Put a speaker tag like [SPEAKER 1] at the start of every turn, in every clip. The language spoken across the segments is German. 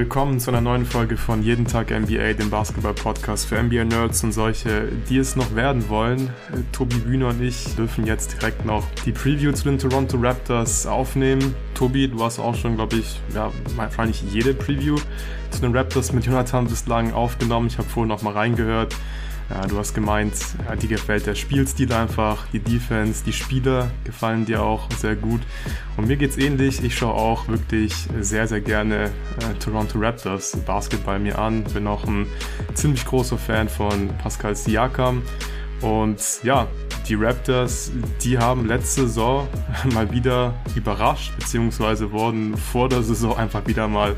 [SPEAKER 1] willkommen zu einer neuen Folge von Jeden Tag NBA, dem Basketball-Podcast für NBA-Nerds und solche, die es noch werden wollen. Tobi Bühner und ich dürfen jetzt direkt noch die Preview zu den Toronto Raptors aufnehmen. Tobi, du hast auch schon, glaube ich, ja, wahrscheinlich jede Preview zu den Raptors mit Jonathan bislang aufgenommen. Ich habe vorhin noch mal reingehört. Ja, du hast gemeint, ja, dir gefällt der Spielstil einfach, die Defense, die Spieler gefallen dir auch sehr gut. Und mir geht's ähnlich. Ich schaue auch wirklich sehr, sehr gerne äh, Toronto Raptors Basketball mir an. Bin auch ein ziemlich großer Fan von Pascal Siakam. Und ja, die Raptors, die haben letzte Saison mal wieder überrascht, beziehungsweise wurden vor der Saison einfach wieder mal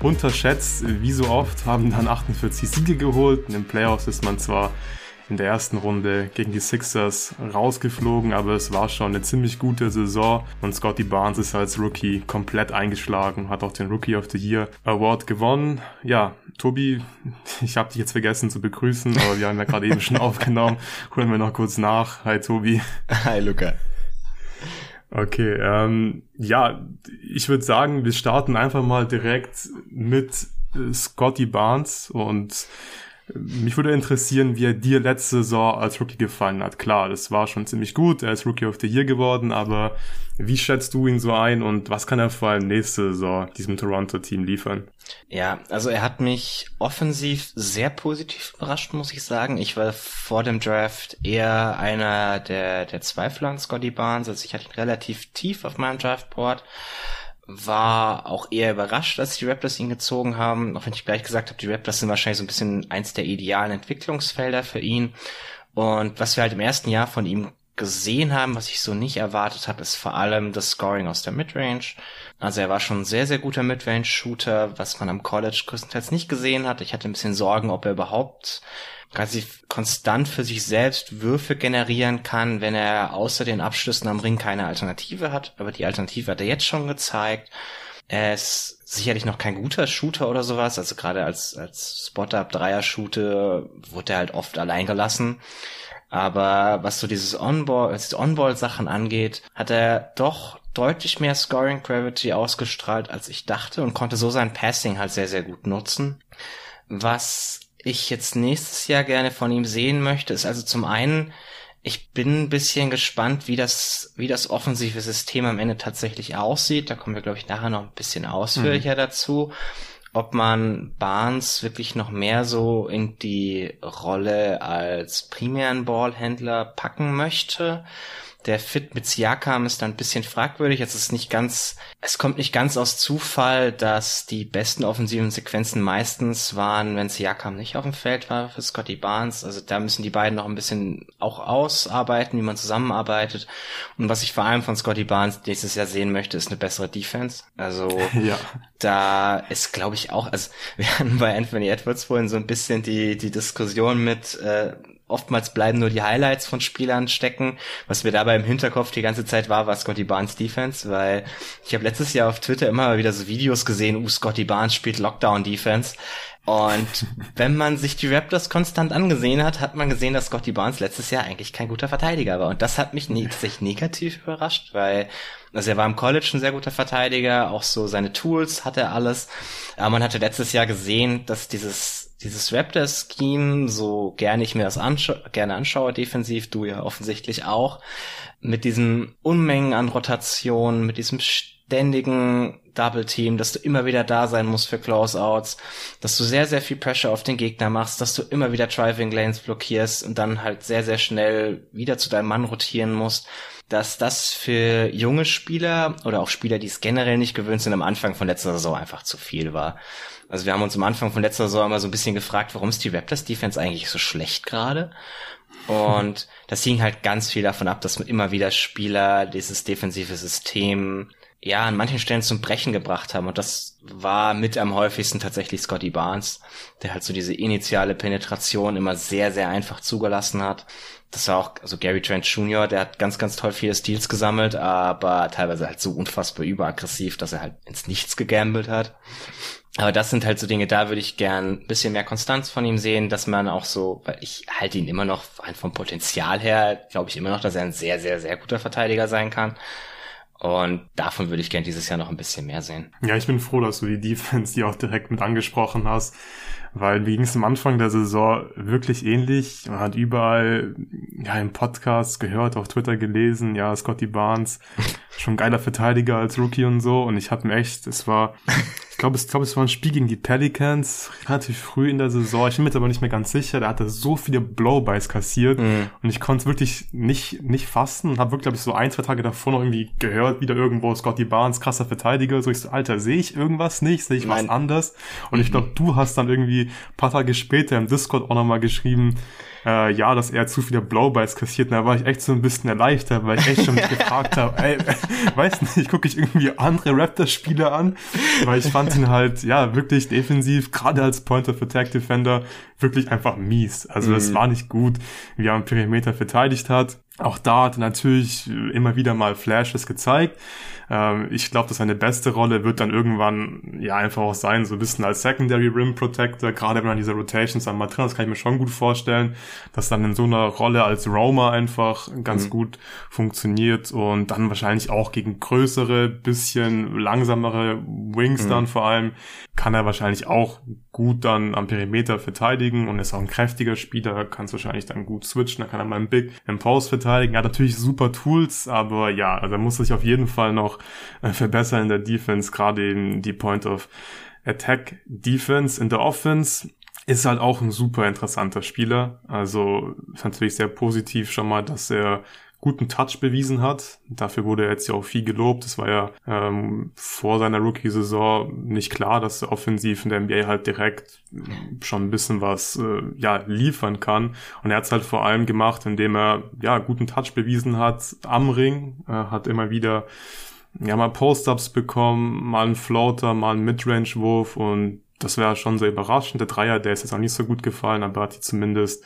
[SPEAKER 1] unterschätzt. Wie so oft haben dann 48 Siege geholt. In den Playoffs ist man zwar in der ersten Runde gegen die Sixers rausgeflogen, aber es war schon eine ziemlich gute Saison und Scotty Barnes ist als Rookie komplett eingeschlagen, hat auch den Rookie of the Year Award gewonnen. Ja, Tobi, ich habe dich jetzt vergessen zu begrüßen, aber wir haben ja gerade eben schon aufgenommen. Holen wir noch kurz nach. Hi Tobi.
[SPEAKER 2] Hi Luca.
[SPEAKER 1] Okay, ähm, ja, ich würde sagen, wir starten einfach mal direkt mit äh, Scotty Barnes und mich würde interessieren, wie er dir letzte Saison als Rookie gefallen hat. Klar, das war schon ziemlich gut. Er ist Rookie of the Year geworden, aber wie schätzt du ihn so ein und was kann er vor allem nächste Saison diesem Toronto-Team liefern?
[SPEAKER 2] Ja, also er hat mich offensiv sehr positiv überrascht, muss ich sagen. Ich war vor dem Draft eher einer der, der Zweifler an Scotty Barnes. Also ich hatte ihn relativ tief auf meinem Draftboard war auch eher überrascht, als die Raptors ihn gezogen haben. Auch wenn ich gleich gesagt habe, die Raptors sind wahrscheinlich so ein bisschen eins der idealen Entwicklungsfelder für ihn. Und was wir halt im ersten Jahr von ihm gesehen haben, was ich so nicht erwartet habe, ist vor allem das Scoring aus der Midrange. Also er war schon ein sehr, sehr guter Midrange-Shooter, was man am College größtenteils nicht gesehen hat. Ich hatte ein bisschen Sorgen, ob er überhaupt quasi konstant für sich selbst Würfe generieren kann, wenn er außer den Abschlüssen am Ring keine Alternative hat. Aber die Alternative hat er jetzt schon gezeigt. Er ist sicherlich noch kein guter Shooter oder sowas. Also gerade als, als Spot-Up-Dreier-Shooter wurde er halt oft allein gelassen. Aber was so dieses On-Ball, diese On-Ball-Sachen angeht, hat er doch deutlich mehr Scoring Gravity ausgestrahlt, als ich dachte und konnte so sein Passing halt sehr, sehr gut nutzen. Was ich jetzt nächstes Jahr gerne von ihm sehen möchte, ist also zum einen, ich bin ein bisschen gespannt, wie das, wie das offensive System am Ende tatsächlich aussieht. Da kommen wir, glaube ich, nachher noch ein bisschen ausführlicher mhm. dazu. Ob man Barnes wirklich noch mehr so in die Rolle als primären Ballhändler packen möchte der Fit mit Siakam ist dann ein bisschen fragwürdig. Es ist nicht ganz, es kommt nicht ganz aus Zufall, dass die besten offensiven Sequenzen meistens waren, wenn Siakam nicht auf dem Feld war für Scotty Barnes. Also da müssen die beiden noch ein bisschen auch ausarbeiten, wie man zusammenarbeitet. Und was ich vor allem von Scotty Barnes nächstes Jahr sehen möchte, ist eine bessere Defense. Also ja. da ist, glaube ich, auch, also wir hatten bei Anthony Edwards vorhin so ein bisschen die, die Diskussion mit, äh, oftmals bleiben nur die Highlights von Spielern stecken. Was mir dabei im Hinterkopf die ganze Zeit war, war Scotty Barnes Defense, weil ich habe letztes Jahr auf Twitter immer wieder so Videos gesehen, uh, Scotty Barnes spielt Lockdown Defense. Und wenn man sich die Raptors konstant angesehen hat, hat man gesehen, dass Scotty Barnes letztes Jahr eigentlich kein guter Verteidiger war. Und das hat mich ne tatsächlich negativ überrascht, weil also er war im College ein sehr guter Verteidiger, auch so seine Tools hat er alles. Aber man hatte letztes Jahr gesehen, dass dieses dieses Raptor-Scheme, so gerne ich mir das anscha gerne anschaue, defensiv, du ja offensichtlich auch, mit diesen Unmengen an Rotationen, mit diesem ständigen Double Team, dass du immer wieder da sein musst für Closeouts, dass du sehr, sehr viel Pressure auf den Gegner machst, dass du immer wieder Driving Lanes blockierst und dann halt sehr, sehr schnell wieder zu deinem Mann rotieren musst, dass das für junge Spieler oder auch Spieler, die es generell nicht gewöhnt sind, am Anfang von letzter Saison einfach zu viel war. Also wir haben uns am Anfang von letzter Saison immer so ein bisschen gefragt, warum ist die Raptors Defense eigentlich so schlecht gerade? Und das hing halt ganz viel davon ab, dass immer wieder Spieler dieses defensive System ja an manchen Stellen zum Brechen gebracht haben. Und das war mit am häufigsten tatsächlich Scotty Barnes, der halt so diese initiale Penetration immer sehr, sehr einfach zugelassen hat. Das war auch, also Gary Trent Jr., der hat ganz, ganz toll viele Steals gesammelt, aber teilweise halt so unfassbar überaggressiv, dass er halt ins Nichts gegambelt hat. Aber das sind halt so Dinge, da würde ich gern ein bisschen mehr Konstanz von ihm sehen, dass man auch so, weil ich halte ihn immer noch, vom Potenzial her, glaube ich immer noch, dass er ein sehr, sehr, sehr guter Verteidiger sein kann. Und davon würde ich gerne dieses Jahr noch ein bisschen mehr sehen.
[SPEAKER 1] Ja, ich bin froh, dass du die Defense, die auch direkt mit angesprochen hast, weil mir ging es am Anfang der Saison wirklich ähnlich. Man hat überall ja im Podcast gehört, auf Twitter gelesen, ja, Scotty Barnes, schon geiler Verteidiger als Rookie und so. Und ich habe mir echt, es war, ich glaube, es, glaub, es war ein Spiel gegen die Pelicans, relativ früh in der Saison. Ich bin mir aber nicht mehr ganz sicher. Da hat er so viele Blowbys kassiert mhm. und ich konnte es wirklich nicht, nicht fassen und habe wirklich, glaube ich, so ein, zwei Tage davor noch irgendwie gehört, wieder irgendwo Scotty Barnes, krasser Verteidiger. So ich so, Alter, sehe ich irgendwas nicht? Sehe ich Nein. was anders? Und mhm. ich glaube, du hast dann irgendwie paar Tage später im Discord auch nochmal geschrieben, äh, ja, dass er zu viele Blowbys kassiert. Und da war ich echt so ein bisschen erleichtert, weil ich echt schon mich gefragt habe, ey, weiß nicht, gucke ich irgendwie andere Raptor-Spiele an, weil ich fand ihn halt, ja, wirklich defensiv, gerade als Point of Attack Defender, wirklich einfach mies. Also es mhm. war nicht gut, wie er am Perimeter verteidigt hat. Auch da hat er natürlich immer wieder mal Flashes gezeigt. Ähm, ich glaube, dass seine beste Rolle wird dann irgendwann ja einfach auch sein, so ein bisschen als Secondary Rim Protector, gerade wenn man diese Rotations einmal drin das kann ich mir schon gut vorstellen, dass dann in so einer Rolle als Roamer einfach ganz mhm. gut funktioniert und dann wahrscheinlich auch gegen größere, bisschen langsamere Wings mhm. dann vor allem, kann er wahrscheinlich auch gut dann am Perimeter verteidigen und ist auch ein kräftiger Spieler, kann es wahrscheinlich dann gut switchen, da kann er mal einen Big im Post verteidigen. Er hat natürlich super Tools, aber ja, also er muss sich auf jeden Fall noch äh, verbessern in der Defense, gerade eben die Point of Attack Defense in der Offense ist halt auch ein super interessanter Spieler. Also ist natürlich sehr positiv schon mal, dass er guten Touch bewiesen hat. Dafür wurde er jetzt ja auch viel gelobt. Es war ja ähm, vor seiner Rookie-Saison nicht klar, dass er offensiv in der NBA halt direkt schon ein bisschen was äh, ja liefern kann. Und er hat es halt vor allem gemacht, indem er ja guten Touch bewiesen hat am Ring, äh, hat immer wieder ja mal Post-ups bekommen, mal einen Floater, mal einen Midrange-Wurf und das wäre schon sehr überraschend. Der Dreier, der ist jetzt auch nicht so gut gefallen, aber hat die zumindest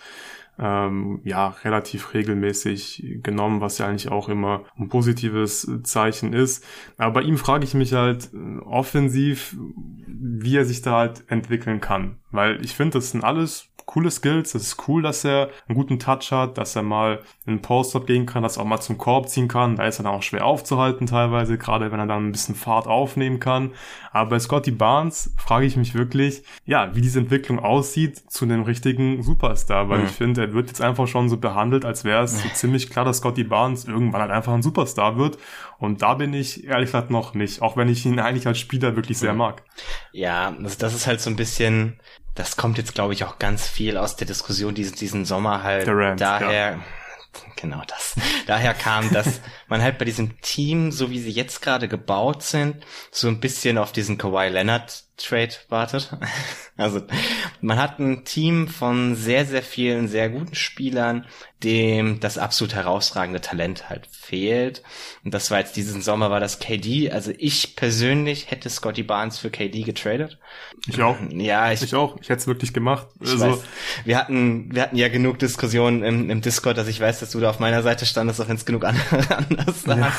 [SPEAKER 1] ähm, ja relativ regelmäßig genommen, was ja eigentlich auch immer ein positives Zeichen ist. Aber bei ihm frage ich mich halt äh, offensiv, wie er sich da halt entwickeln kann, weil ich finde, das sind alles coole Skills. Es ist cool, dass er einen guten Touch hat, dass er mal in einen Post-Up gehen kann, dass er auch mal zum Korb ziehen kann. Da ist er dann auch schwer aufzuhalten teilweise, gerade wenn er dann ein bisschen Fahrt aufnehmen kann. Aber bei Scotty Barnes frage ich mich wirklich, ja, wie diese Entwicklung aussieht zu einem richtigen Superstar, weil mhm. ich finde, er wird jetzt einfach schon so behandelt, als wäre es so ziemlich klar, dass Scotty Barnes irgendwann halt einfach ein Superstar wird. Und da bin ich ehrlich gesagt noch nicht, auch wenn ich ihn eigentlich als Spieler wirklich sehr mhm. mag.
[SPEAKER 2] Ja, das, das ist halt so ein bisschen, das kommt jetzt, glaube ich, auch ganz viel aus der Diskussion diesen, diesen Sommer halt. Rams, daher, ja. genau das. Daher kam, dass man halt bei diesem Team, so wie sie jetzt gerade gebaut sind, so ein bisschen auf diesen Kawhi Leonard Trade wartet. Also man hat ein Team von sehr, sehr vielen sehr guten Spielern, dem das absolut herausragende Talent halt fehlt. Und das war jetzt diesen Sommer war das KD. Also ich persönlich hätte Scotty Barnes für KD getradet.
[SPEAKER 1] Ich auch. Ja, ich, ich auch. Ich hätte es wirklich gemacht.
[SPEAKER 2] Also weiß, wir hatten, wir hatten ja genug Diskussionen im, im Discord, dass ich weiß, dass du da auf meiner Seite standest, auch wenn es genug andere anders war. Ja.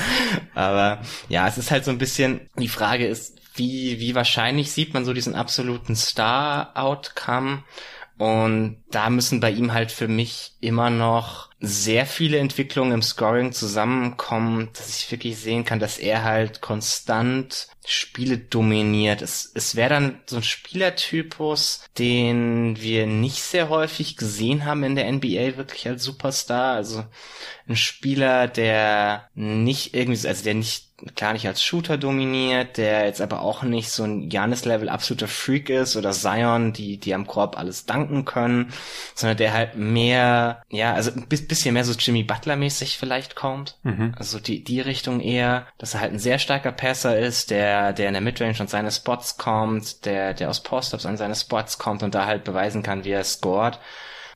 [SPEAKER 2] Aber ja, es ist halt so ein bisschen, die Frage ist, wie, wie wahrscheinlich sieht man so diesen absoluten Star-Outcome? Und da müssen bei ihm halt für mich immer noch sehr viele Entwicklungen im Scoring zusammenkommen, dass ich wirklich sehen kann, dass er halt konstant Spiele dominiert. Es, es wäre dann so ein Spielertypus, den wir nicht sehr häufig gesehen haben in der NBA wirklich als Superstar. Also ein Spieler, der nicht irgendwie, also der nicht klar nicht als Shooter dominiert, der jetzt aber auch nicht so ein Janis-Level absoluter Freak ist oder Zion, die, die am Korb alles danken können, sondern der halt mehr, ja, also ein bisschen mehr so Jimmy Butler-mäßig vielleicht kommt. Mhm. Also die, die Richtung eher, dass er halt ein sehr starker Passer ist, der, der in der Midrange an seine Spots kommt, der, der aus Post-Ups an seine Spots kommt und da halt beweisen kann, wie er scored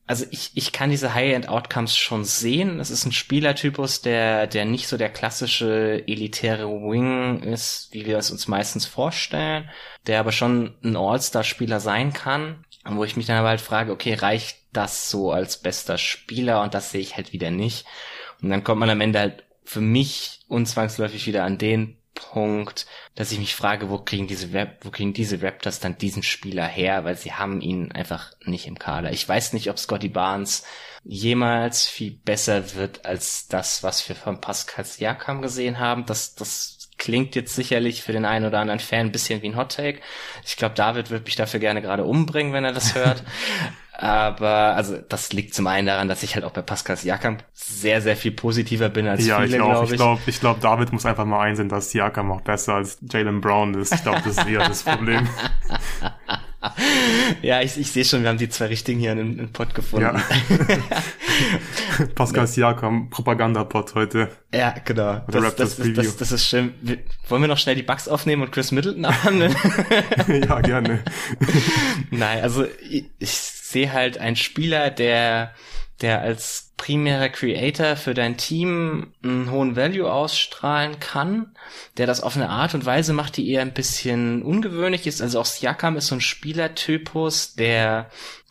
[SPEAKER 2] also ich, ich kann diese High-End-Outcomes schon sehen. Es ist ein Spielertypus, der, der nicht so der klassische elitäre Wing ist, wie wir es uns meistens vorstellen, der aber schon ein All-Star-Spieler sein kann. Wo ich mich dann aber halt frage, okay, reicht das so als bester Spieler? Und das sehe ich halt wieder nicht. Und dann kommt man am Ende halt für mich unzwangsläufig wieder an den Punkt, dass ich mich frage, wo kriegen diese wo kriegen diese Raptors dann diesen Spieler her, weil sie haben ihn einfach nicht im Kader. Ich weiß nicht, ob Scotty Barnes jemals viel besser wird als das, was wir von Pascal Siakam gesehen haben. Das, das klingt jetzt sicherlich für den einen oder anderen Fan ein bisschen wie ein Hot Take. Ich glaube, David wird mich dafür gerne gerade umbringen, wenn er das hört. Aber also das liegt zum einen daran, dass ich halt auch bei Pascal Siakam sehr, sehr viel positiver bin als
[SPEAKER 1] ja,
[SPEAKER 2] viele,
[SPEAKER 1] glaube
[SPEAKER 2] glaub
[SPEAKER 1] ich.
[SPEAKER 2] ich.
[SPEAKER 1] glaube, ich glaub, David muss einfach mal einsehen, dass Siakam auch besser als Jalen Brown ist. Ich glaube, das ist eher das Problem.
[SPEAKER 2] ja, ich, ich sehe schon, wir haben die zwei Richtigen hier in den Pod gefunden. Ja.
[SPEAKER 1] Pascal Siakam, Propaganda-Pod heute.
[SPEAKER 2] Ja, genau. Das, das, das, das, das ist schön. Wir, wollen wir noch schnell die Bugs aufnehmen und Chris Middleton abhandeln?
[SPEAKER 1] ja, gerne.
[SPEAKER 2] Nein, also ich, ich sehe halt einen Spieler, der der als primärer Creator für dein Team einen hohen Value ausstrahlen kann, der das auf eine Art und Weise macht, die eher ein bisschen ungewöhnlich ist. Also auch Siakam ist so ein Spielertypus, der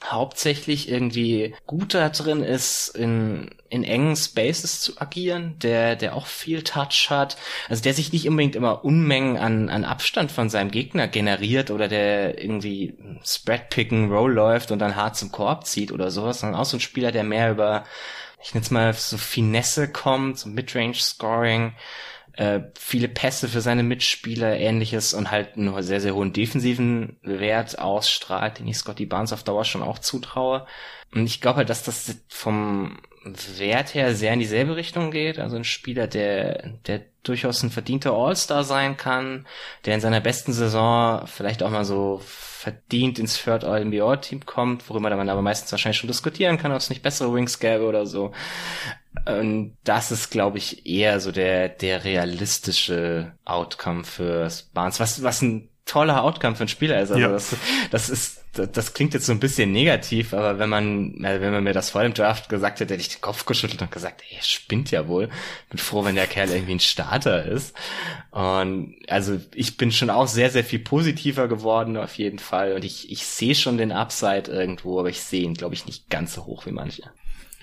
[SPEAKER 2] hauptsächlich irgendwie gut da drin ist, in, in engen Spaces zu agieren, der, der auch viel Touch hat, also der sich nicht unbedingt immer Unmengen an, an Abstand von seinem Gegner generiert oder der irgendwie Spread Picken, Roll läuft und dann hart zum Korb zieht oder sowas, sondern auch so ein Spieler, der mehr über, ich nenne es mal so Finesse kommt, so Midrange Scoring, äh, viele Pässe für seine Mitspieler, ähnliches und halt einen sehr, sehr hohen defensiven Wert ausstrahlt, den ich Scotty Barnes auf Dauer schon auch zutraue. Und ich glaube halt, dass das vom Wert her sehr in dieselbe Richtung geht. Also ein Spieler, der, der durchaus ein verdienter All-Star sein kann, der in seiner besten Saison vielleicht auch mal so verdient ins Third All-NBA-Team kommt, worüber man aber meistens wahrscheinlich schon diskutieren kann, ob es nicht bessere Wings gäbe oder so. Und das ist, glaube ich, eher so der, der realistische Outcome für Barnes, was, was ein toller Outcome für einen Spieler ist. Also ja. das, das ist, das, das klingt jetzt so ein bisschen negativ, aber wenn man, wenn man mir das vor dem Draft gesagt hätte, hätte ich den Kopf geschüttelt und gesagt, ey, spinnt ja wohl. Bin froh, wenn der Kerl irgendwie ein Starter ist. Und also ich bin schon auch sehr, sehr viel positiver geworden auf jeden Fall. Und ich, ich sehe schon den Upside irgendwo, aber ich sehe ihn, glaube ich, nicht ganz so hoch wie manche.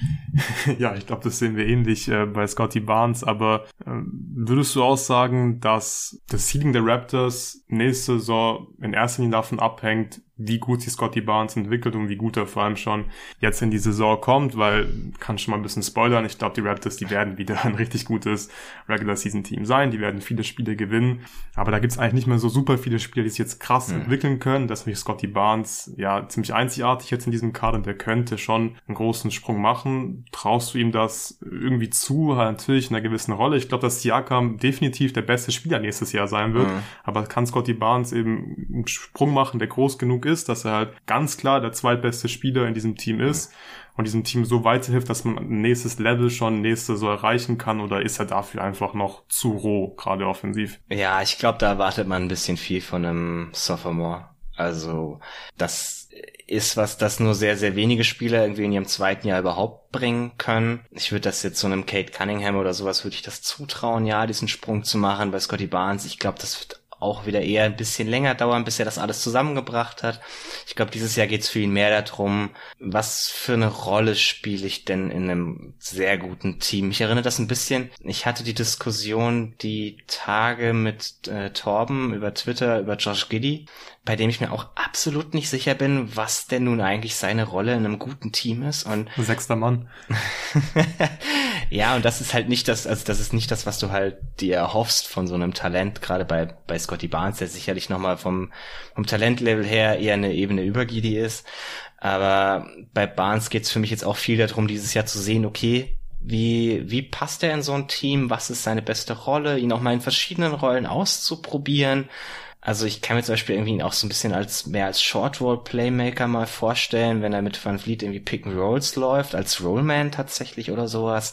[SPEAKER 1] ja, ich glaube, das sehen wir ähnlich äh, bei Scotty Barnes, aber äh, würdest du auch sagen, dass das Seeding der Raptors nächste Saison in erster Linie davon abhängt, wie gut sich Scotty Barnes entwickelt und wie gut er vor allem schon jetzt in die Saison kommt, weil kann schon mal ein bisschen spoilern. Ich glaube, die Raptors, die werden wieder ein richtig gutes Regular Season Team sein. Die werden viele Spiele gewinnen. Aber da gibt's eigentlich nicht mehr so super viele Spieler, die sich jetzt krass mhm. entwickeln können. Das ist Scotty Barnes ja ziemlich einzigartig jetzt in diesem Kader und der könnte schon einen großen Sprung machen. Traust du ihm das irgendwie zu? Natürlich in einer gewissen Rolle. Ich glaube, dass Siakam definitiv der beste Spieler nächstes Jahr sein wird. Mhm. Aber kann Scotty Barnes eben einen Sprung machen, der groß genug ist, dass er halt ganz klar der zweitbeste Spieler in diesem Team ist und diesem Team so weiterhilft, dass man nächstes Level schon nächste so erreichen kann oder ist er dafür einfach noch zu roh, gerade offensiv?
[SPEAKER 2] Ja, ich glaube, da erwartet man ein bisschen viel von einem Sophomore. Also das ist was, das nur sehr, sehr wenige Spieler irgendwie in ihrem zweiten Jahr überhaupt bringen können. Ich würde das jetzt so einem Kate Cunningham oder sowas, würde ich das zutrauen, ja, diesen Sprung zu machen bei Scotty Barnes. Ich glaube, das wird auch wieder eher ein bisschen länger dauern, bis er das alles zusammengebracht hat. Ich glaube, dieses Jahr geht es für ihn mehr darum, was für eine Rolle spiele ich denn in einem sehr guten Team. Ich erinnere das ein bisschen, ich hatte die Diskussion die Tage mit äh, Torben über Twitter, über Josh Giddy, bei dem ich mir auch absolut nicht sicher bin, was denn nun eigentlich seine Rolle in einem guten Team ist. Und
[SPEAKER 1] sechster Mann.
[SPEAKER 2] ja, und das ist halt nicht das, also das ist nicht das, was du halt dir erhoffst von so einem Talent, gerade bei, bei Scotty Barnes, der sicherlich nochmal vom, vom Talentlevel her eher eine Ebene über Gidi ist. Aber bei Barnes geht's für mich jetzt auch viel darum, dieses Jahr zu sehen, okay, wie, wie passt er in so ein Team? Was ist seine beste Rolle? Ihn auch mal in verschiedenen Rollen auszuprobieren also ich kann mir zum Beispiel irgendwie auch so ein bisschen als mehr als Short-Roll-Playmaker mal vorstellen, wenn er mit Van Vliet irgendwie Pick-and-Rolls läuft, als Rollman tatsächlich oder sowas.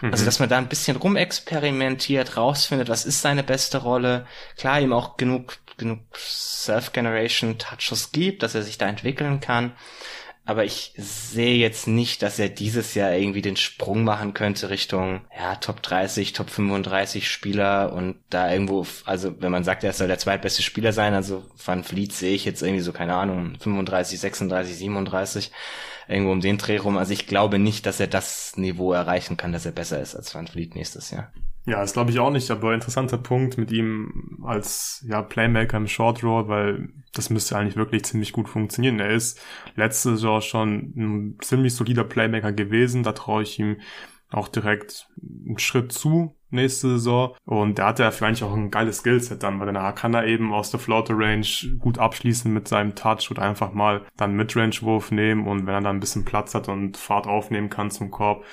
[SPEAKER 2] Mhm. Also dass man da ein bisschen rumexperimentiert, rausfindet, was ist seine beste Rolle. Klar, ihm auch genug, genug Self-Generation-Touches gibt, dass er sich da entwickeln kann aber ich sehe jetzt nicht, dass er dieses Jahr irgendwie den Sprung machen könnte Richtung ja, Top 30, Top 35 Spieler und da irgendwo, also wenn man sagt, er soll der zweitbeste Spieler sein, also Van Vliet sehe ich jetzt irgendwie so, keine Ahnung, 35, 36, 37, irgendwo um den Dreh rum. Also ich glaube nicht, dass er das Niveau erreichen kann, dass er besser ist als Van Vliet nächstes Jahr.
[SPEAKER 1] Ja, das glaube ich auch nicht, aber interessanter Punkt mit ihm als ja, Playmaker im Short Roll, weil das müsste eigentlich wirklich ziemlich gut funktionieren. Er ist letzte Saison schon ein ziemlich solider Playmaker gewesen, da traue ich ihm auch direkt einen Schritt zu nächste Saison. Und der hatte ja vielleicht auch ein geiles Skillset dann, weil dann kann er eben aus der Floater Range gut abschließen mit seinem Touch und einfach mal dann Midrange-Wurf nehmen und wenn er dann ein bisschen Platz hat und Fahrt aufnehmen kann zum Korb,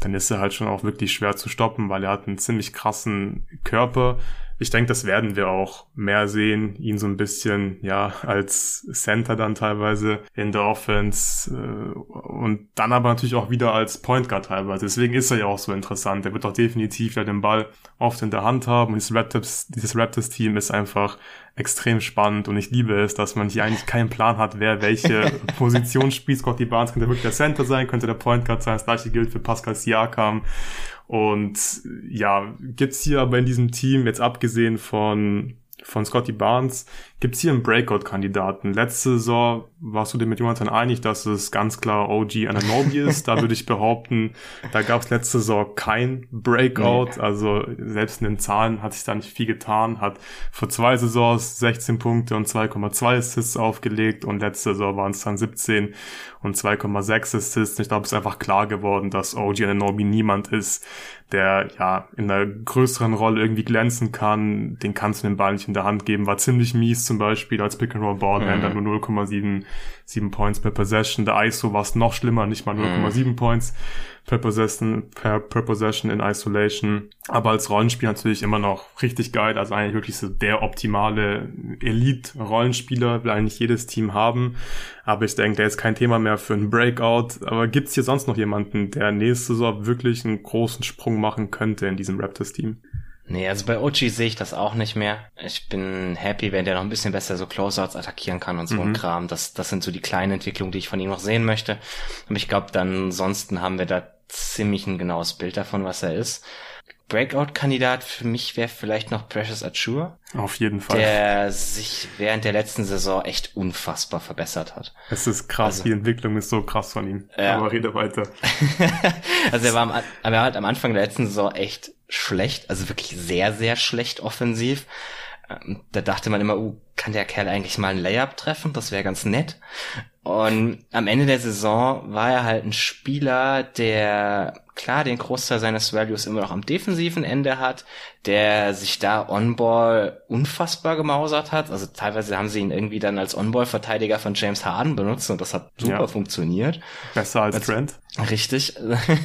[SPEAKER 1] dann ist er halt schon auch wirklich schwer zu stoppen, weil er hat einen ziemlich krassen Körper, ich denke, das werden wir auch mehr sehen, ihn so ein bisschen, ja, als Center dann teilweise in der Offense äh, und dann aber natürlich auch wieder als Point Guard teilweise. Deswegen ist er ja auch so interessant. Er wird auch definitiv ja den Ball oft in der Hand haben und dieses Raptors, dieses Raptors-Team ist einfach extrem spannend und ich liebe es, dass man hier eigentlich keinen Plan hat, wer welche Position spielt. Scotty Barnes könnte wirklich der Center sein, könnte der Point Guard sein. Das gleiche gilt für Pascal Siakam. Und ja, gibt's hier aber in diesem Team, jetzt abgesehen von von Scotty Barnes. Gibt es hier einen Breakout-Kandidaten? Letzte Saison warst du dir mit Jonathan einig, dass es ganz klar OG Ananobi ist. Da würde ich behaupten, da gab es letzte Saison kein Breakout. Nee. Also selbst in den Zahlen hat sich da nicht viel getan. Hat vor zwei Saisons 16 Punkte und 2,2 Assists aufgelegt und letzte Saison waren es dann 17 und 2,6 Assists. Ich glaube, es ist einfach klar geworden, dass OG Ananobi niemand ist, der ja in einer größeren Rolle irgendwie glänzen kann. Den kannst du den Ball nicht in der Hand geben. War ziemlich mies zum Beispiel als Pick-and-Roll-Ballhändler, mhm. nur 0,7 Points per Possession. Der ISO war es noch schlimmer, nicht mal 0,7 mhm. Points per Possession, per, per Possession in Isolation. Aber als Rollenspiel natürlich immer noch richtig geil. Also eigentlich wirklich so der optimale Elite-Rollenspieler, will eigentlich jedes Team haben. Aber ich denke, der ist kein Thema mehr für einen Breakout. Aber gibt's hier sonst noch jemanden, der nächste Saison wirklich einen großen Sprung machen könnte in diesem Raptors-Team?
[SPEAKER 2] Nee, also bei Ochi sehe ich das auch nicht mehr. Ich bin happy, wenn der noch ein bisschen besser so Closeouts attackieren kann und so mhm. ein Kram. Das, das sind so die kleinen Entwicklungen, die ich von ihm noch sehen möchte. Aber ich glaube, dann ansonsten haben wir da ziemlich ein genaues Bild davon, was er ist. Breakout-Kandidat für mich wäre vielleicht noch Precious Achua.
[SPEAKER 1] Auf jeden Fall.
[SPEAKER 2] Der sich während der letzten Saison echt unfassbar verbessert hat.
[SPEAKER 1] Es ist krass, also, die Entwicklung ist so krass von ihm. Ja. Aber rede weiter.
[SPEAKER 2] also er war am, er halt am Anfang der letzten Saison echt schlecht, also wirklich sehr, sehr schlecht offensiv. Ähm, da dachte man immer, uh, kann der Kerl eigentlich mal ein Layup treffen? Das wäre ganz nett. Und am Ende der Saison war er halt ein Spieler, der klar den Großteil seines Values immer noch am defensiven Ende hat, der sich da On-Ball unfassbar gemausert hat. Also teilweise haben sie ihn irgendwie dann als On-Ball-Verteidiger von James Harden benutzt und das hat super ja. funktioniert.
[SPEAKER 1] Besser als also, Trent.
[SPEAKER 2] Richtig.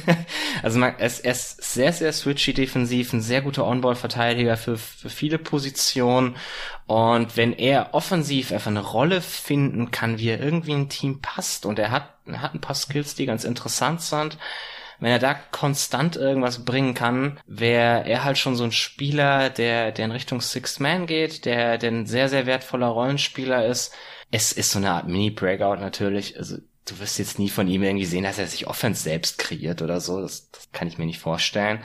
[SPEAKER 2] also man, er, ist, er ist sehr, sehr switchy defensiv, ein sehr guter On-Ball-Verteidiger für, für viele Positionen. Und wenn er offensiv einfach eine Rolle finden kann, wie er irgendwie ein Team passt und er hat, er hat ein paar Skills, die ganz interessant sind, wenn er da konstant irgendwas bringen kann, wäre er halt schon so ein Spieler, der, der in Richtung Sixth Man geht, der, der ein sehr, sehr wertvoller Rollenspieler ist. Es ist so eine Art Mini-Breakout natürlich. Also du wirst jetzt nie von ihm irgendwie sehen, dass er sich Offense selbst kreiert oder so. Das, das kann ich mir nicht vorstellen.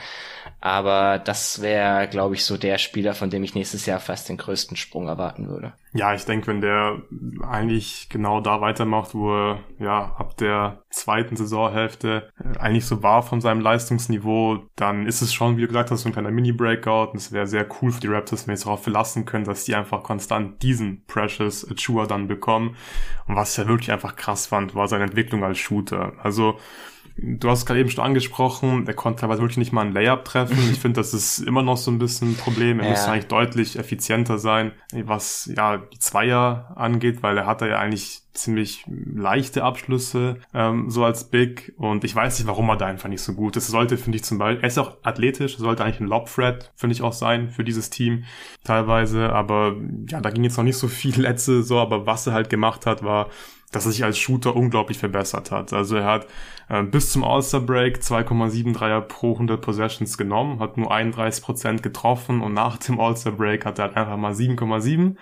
[SPEAKER 2] Aber das wäre, glaube ich, so der Spieler, von dem ich nächstes Jahr fast den größten Sprung erwarten würde.
[SPEAKER 1] Ja, ich denke, wenn der eigentlich genau da weitermacht, wo er ja ab der zweiten Saisonhälfte äh, eigentlich so war von seinem Leistungsniveau, dann ist es schon, wie du gesagt hast, so ein kleiner Mini-Breakout und es wäre sehr cool für die Raptors, wenn sie darauf verlassen können, dass die einfach konstant diesen Precious Achua dann bekommen. Und was ich ja wirklich einfach krass fand, war seine Entwicklung als Shooter. Also Du hast es gerade eben schon angesprochen, er konnte teilweise wirklich nicht mal ein Layup treffen. Ich finde, das ist immer noch so ein bisschen ein Problem. Er ja. müsste eigentlich deutlich effizienter sein, was ja die Zweier angeht, weil er hatte ja eigentlich ziemlich leichte Abschlüsse, ähm, so als Big. Und ich weiß nicht, warum er da einfach nicht so gut ist. Es sollte, finde ich, zum Beispiel, er ist auch athletisch, sollte eigentlich ein Lob-Thread, finde ich auch sein, für dieses Team teilweise. Aber ja, da ging jetzt noch nicht so viel letzte so, aber was er halt gemacht hat, war dass er sich als Shooter unglaublich verbessert hat. Also er hat bis zum All-Star-Break 2,7 Dreier pro 100 Possessions genommen, hat nur 31% getroffen und nach dem All-Star-Break hat er halt einfach mal 7,7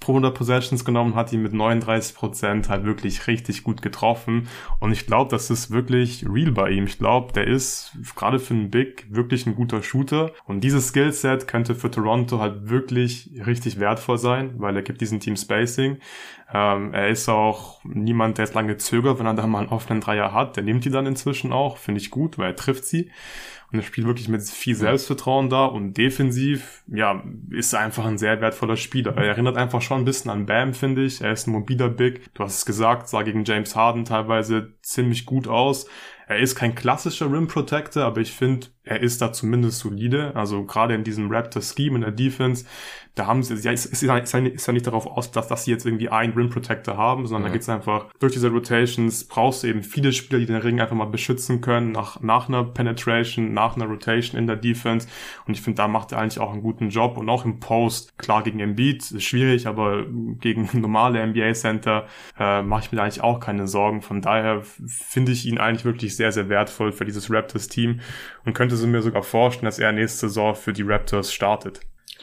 [SPEAKER 1] pro 100 Possessions genommen, hat ihn mit 39% halt wirklich richtig gut getroffen und ich glaube, das ist wirklich real bei ihm. Ich glaube, der ist gerade für einen Big wirklich ein guter Shooter und dieses Skillset könnte für Toronto halt wirklich richtig wertvoll sein, weil er gibt diesen Team Spacing. Ähm, er ist auch niemand, der jetzt lange zögert, wenn er da mal einen offenen Dreier hat. Der nimmt die dann inzwischen auch, finde ich gut, weil er trifft sie. und er spielt wirklich mit viel Selbstvertrauen da und defensiv, ja, ist er einfach ein sehr wertvoller Spieler. Er erinnert einfach schon ein bisschen an Bam, finde ich. Er ist ein mobiler Big. Du hast es gesagt, sah gegen James Harden teilweise ziemlich gut aus. Er ist kein klassischer Rim Protector, aber ich finde, er ist da zumindest solide. Also gerade in diesem Raptor-Scheme in der Defense, da haben sie, ja, ist, ist, ja, ist ja nicht darauf aus, dass, dass sie jetzt irgendwie einen Rim Protector haben, sondern mhm. da geht's einfach, durch diese Rotations brauchst du eben viele Spieler, die den Ring einfach mal beschützen können, nach, nach einer Penetration, nach einer Rotation in der Defense. Und ich finde, da macht er eigentlich auch einen guten Job. Und auch im Post, klar gegen Embiid, ist schwierig, aber gegen normale NBA-Center äh, mache ich mir da eigentlich auch keine Sorgen. Von daher finde ich ihn eigentlich wirklich sehr, sehr wertvoll für dieses Raptors-Team und könnte sie mir sogar vorstellen, dass er nächste Saison für die Raptors startet.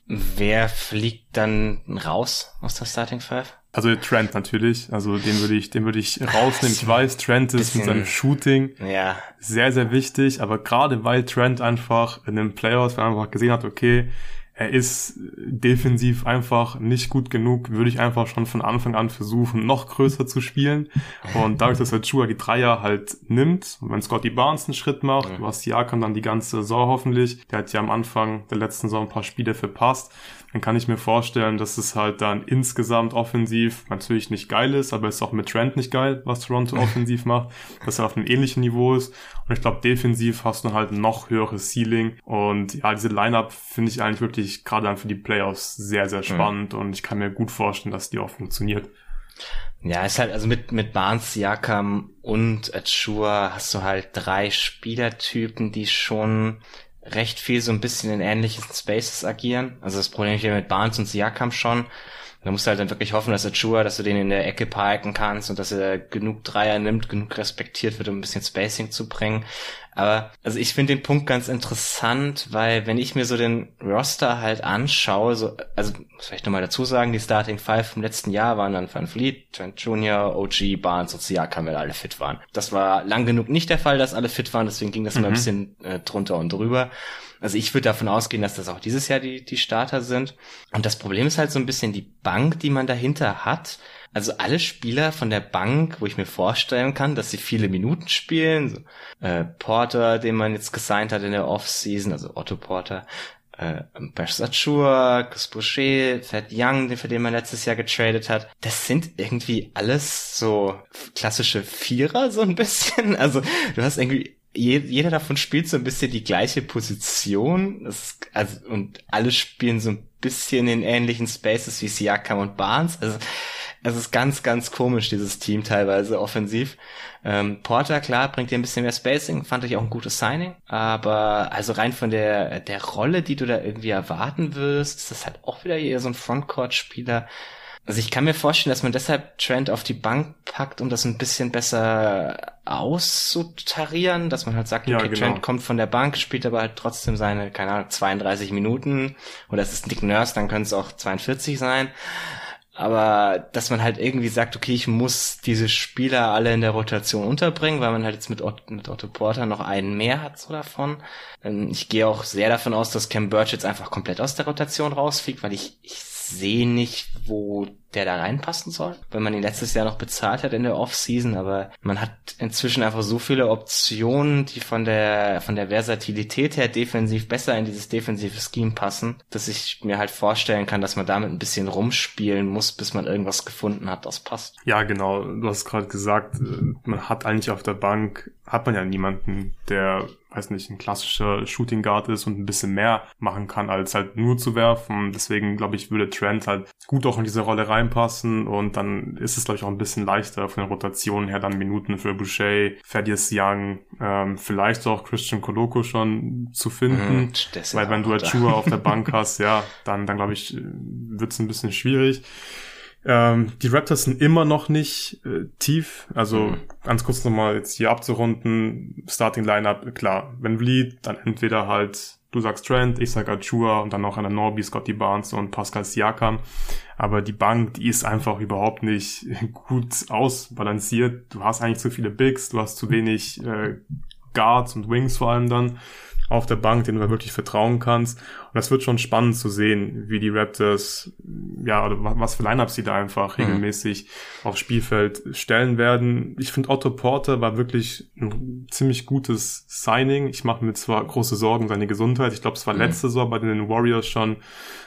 [SPEAKER 2] Wer fliegt dann raus aus der Starting Five?
[SPEAKER 1] Also Trent natürlich, also den würde ich, den würde ich rausnehmen. Ich weiß, Trent ist mit seinem Shooting
[SPEAKER 2] ja.
[SPEAKER 1] sehr, sehr wichtig, aber gerade weil Trent einfach in den Playoffs einfach gesehen hat, okay, er ist defensiv einfach nicht gut genug, würde ich einfach schon von Anfang an versuchen, noch größer zu spielen. Und dadurch, dass er Chua die Dreier halt nimmt, wenn Scotty Barnes einen Schritt macht, du hast Jakan dann die ganze Saison hoffentlich, der hat ja am Anfang der letzten Saison ein paar Spiele verpasst, dann kann ich mir vorstellen, dass es halt dann insgesamt offensiv natürlich nicht geil ist, aber es ist auch mit Trent nicht geil, was Toronto offensiv macht, dass er auf einem ähnlichen Niveau ist. Und ich glaube, defensiv hast du halt noch höheres Ceiling. Und ja, diese Lineup finde ich eigentlich wirklich gerade dann für die Playoffs sehr, sehr spannend. Mhm. Und ich kann mir gut vorstellen, dass die auch funktioniert.
[SPEAKER 2] Ja, ist halt, also mit, mit Barnes, Jakam und Achua hast du halt drei Spielertypen, die schon recht viel so ein bisschen in ähnlichen Spaces agieren. Also das Problem hier mit Barnes und Siakam schon. Da musst du halt dann wirklich hoffen, dass Achua, dass du den in der Ecke parken kannst und dass er genug Dreier nimmt, genug respektiert wird, um ein bisschen Spacing zu bringen. Aber also ich finde den Punkt ganz interessant, weil wenn ich mir so den Roster halt anschaue, so, also muss vielleicht nochmal dazu sagen, die Starting Five vom letzten Jahr waren dann Van Fleet, Trent Jr., OG, Barnes und Siakam, weil alle fit waren. Das war lang genug nicht der Fall, dass alle fit waren, deswegen ging das mhm. mal ein bisschen äh, drunter und drüber. Also ich würde davon ausgehen, dass das auch dieses Jahr die, die Starter sind. Und das Problem ist halt so ein bisschen die Bank, die man dahinter hat. Also alle Spieler von der Bank, wo ich mir vorstellen kann, dass sie viele Minuten spielen. So, äh, Porter, den man jetzt gesigned hat in der Offseason, also Otto Porter, äh, Bash Achua, Chris Boucher, Fat Young, den, für den man letztes Jahr getradet hat. Das sind irgendwie alles so klassische Vierer, so ein bisschen. Also du hast irgendwie jeder davon spielt so ein bisschen die gleiche Position. Ist, also, und alle spielen so ein bisschen in ähnlichen Spaces wie Siakam und Barnes. Also es ist ganz, ganz komisch, dieses Team teilweise offensiv. Ähm, Porter, klar, bringt dir ein bisschen mehr Spacing, fand ich auch ein gutes Signing. Aber also rein von der, der Rolle, die du da irgendwie erwarten wirst, ist das halt auch wieder eher so ein Frontcourt-Spieler. Also ich kann mir vorstellen, dass man deshalb Trent auf die Bank packt, um das ein bisschen besser auszutarieren, dass man halt sagt, okay, ja, genau. Trent kommt von der Bank, spielt aber halt trotzdem seine, keine Ahnung, 32 Minuten oder es ist Nick Nurse, dann können es auch 42 sein aber dass man halt irgendwie sagt, okay, ich muss diese Spieler alle in der Rotation unterbringen, weil man halt jetzt mit Otto, mit Otto Porter noch einen mehr hat so davon. Ähm, ich gehe auch sehr davon aus, dass Cam Birch jetzt einfach komplett aus der Rotation rausfliegt, weil ich, ich sehe nicht, wo der da reinpassen soll, wenn man ihn letztes Jahr noch bezahlt hat in der Offseason, aber man hat inzwischen einfach so viele Optionen, die von der von der Versatilität her defensiv besser in dieses defensive Scheme passen, dass ich mir halt vorstellen kann, dass man damit ein bisschen rumspielen muss, bis man irgendwas gefunden hat, das passt.
[SPEAKER 1] Ja, genau. Du hast gerade gesagt, äh, man hat eigentlich auf der Bank hat man ja niemanden, der weiß nicht, ein klassischer Shooting Guard ist und ein bisschen mehr machen kann, als halt nur zu werfen. Deswegen, glaube ich, würde Trent halt gut auch in diese Rolle reinpassen und dann ist es, glaube ich, auch ein bisschen leichter von der Rotation her dann Minuten für Boucher, Thaddeus Young, ähm, vielleicht auch Christian Koloko schon zu finden. Mhm, weil wenn du Achua auf der Bank hast, ja, dann, dann glaube ich, wird es ein bisschen schwierig. Ähm, die Raptors sind immer noch nicht äh, tief. Also mhm. ganz kurz nochmal jetzt hier abzurunden. Starting Lineup, klar. Wenn Vliet, dann entweder halt, du sagst Trent, ich sag Achua und dann noch einer Norby, Scotty Barnes und Pascal Siakam. Aber die Bank, die ist einfach überhaupt nicht gut ausbalanciert. Du hast eigentlich zu viele Bigs, du hast zu wenig äh, Guards und Wings vor allem dann auf der Bank, denen du wirklich vertrauen kannst. Und das wird schon spannend zu sehen, wie die Raptors, ja, oder was für Lineups sie da einfach mhm. regelmäßig aufs Spielfeld stellen werden. Ich finde Otto Porter war wirklich ein ziemlich gutes Signing. Ich mache mir zwar große Sorgen um seine Gesundheit. Ich glaube, es war mhm. letzte Saison bei den Warriors schon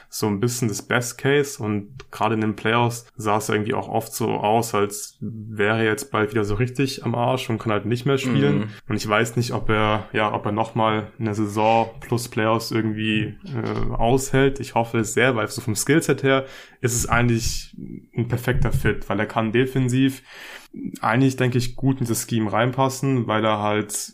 [SPEAKER 1] so ein bisschen das Best Case und gerade in den Playoffs sah es irgendwie auch oft so aus, als wäre er jetzt bald wieder so richtig am Arsch und kann halt nicht mehr spielen. Mhm. Und ich weiß nicht, ob er, ja, ob er nochmal eine Saison plus Playoffs irgendwie äh, aushält. Ich hoffe es sehr, weil so vom Skillset her ist es eigentlich ein perfekter Fit, weil er kann defensiv eigentlich, denke ich, gut in das Scheme reinpassen, weil er halt,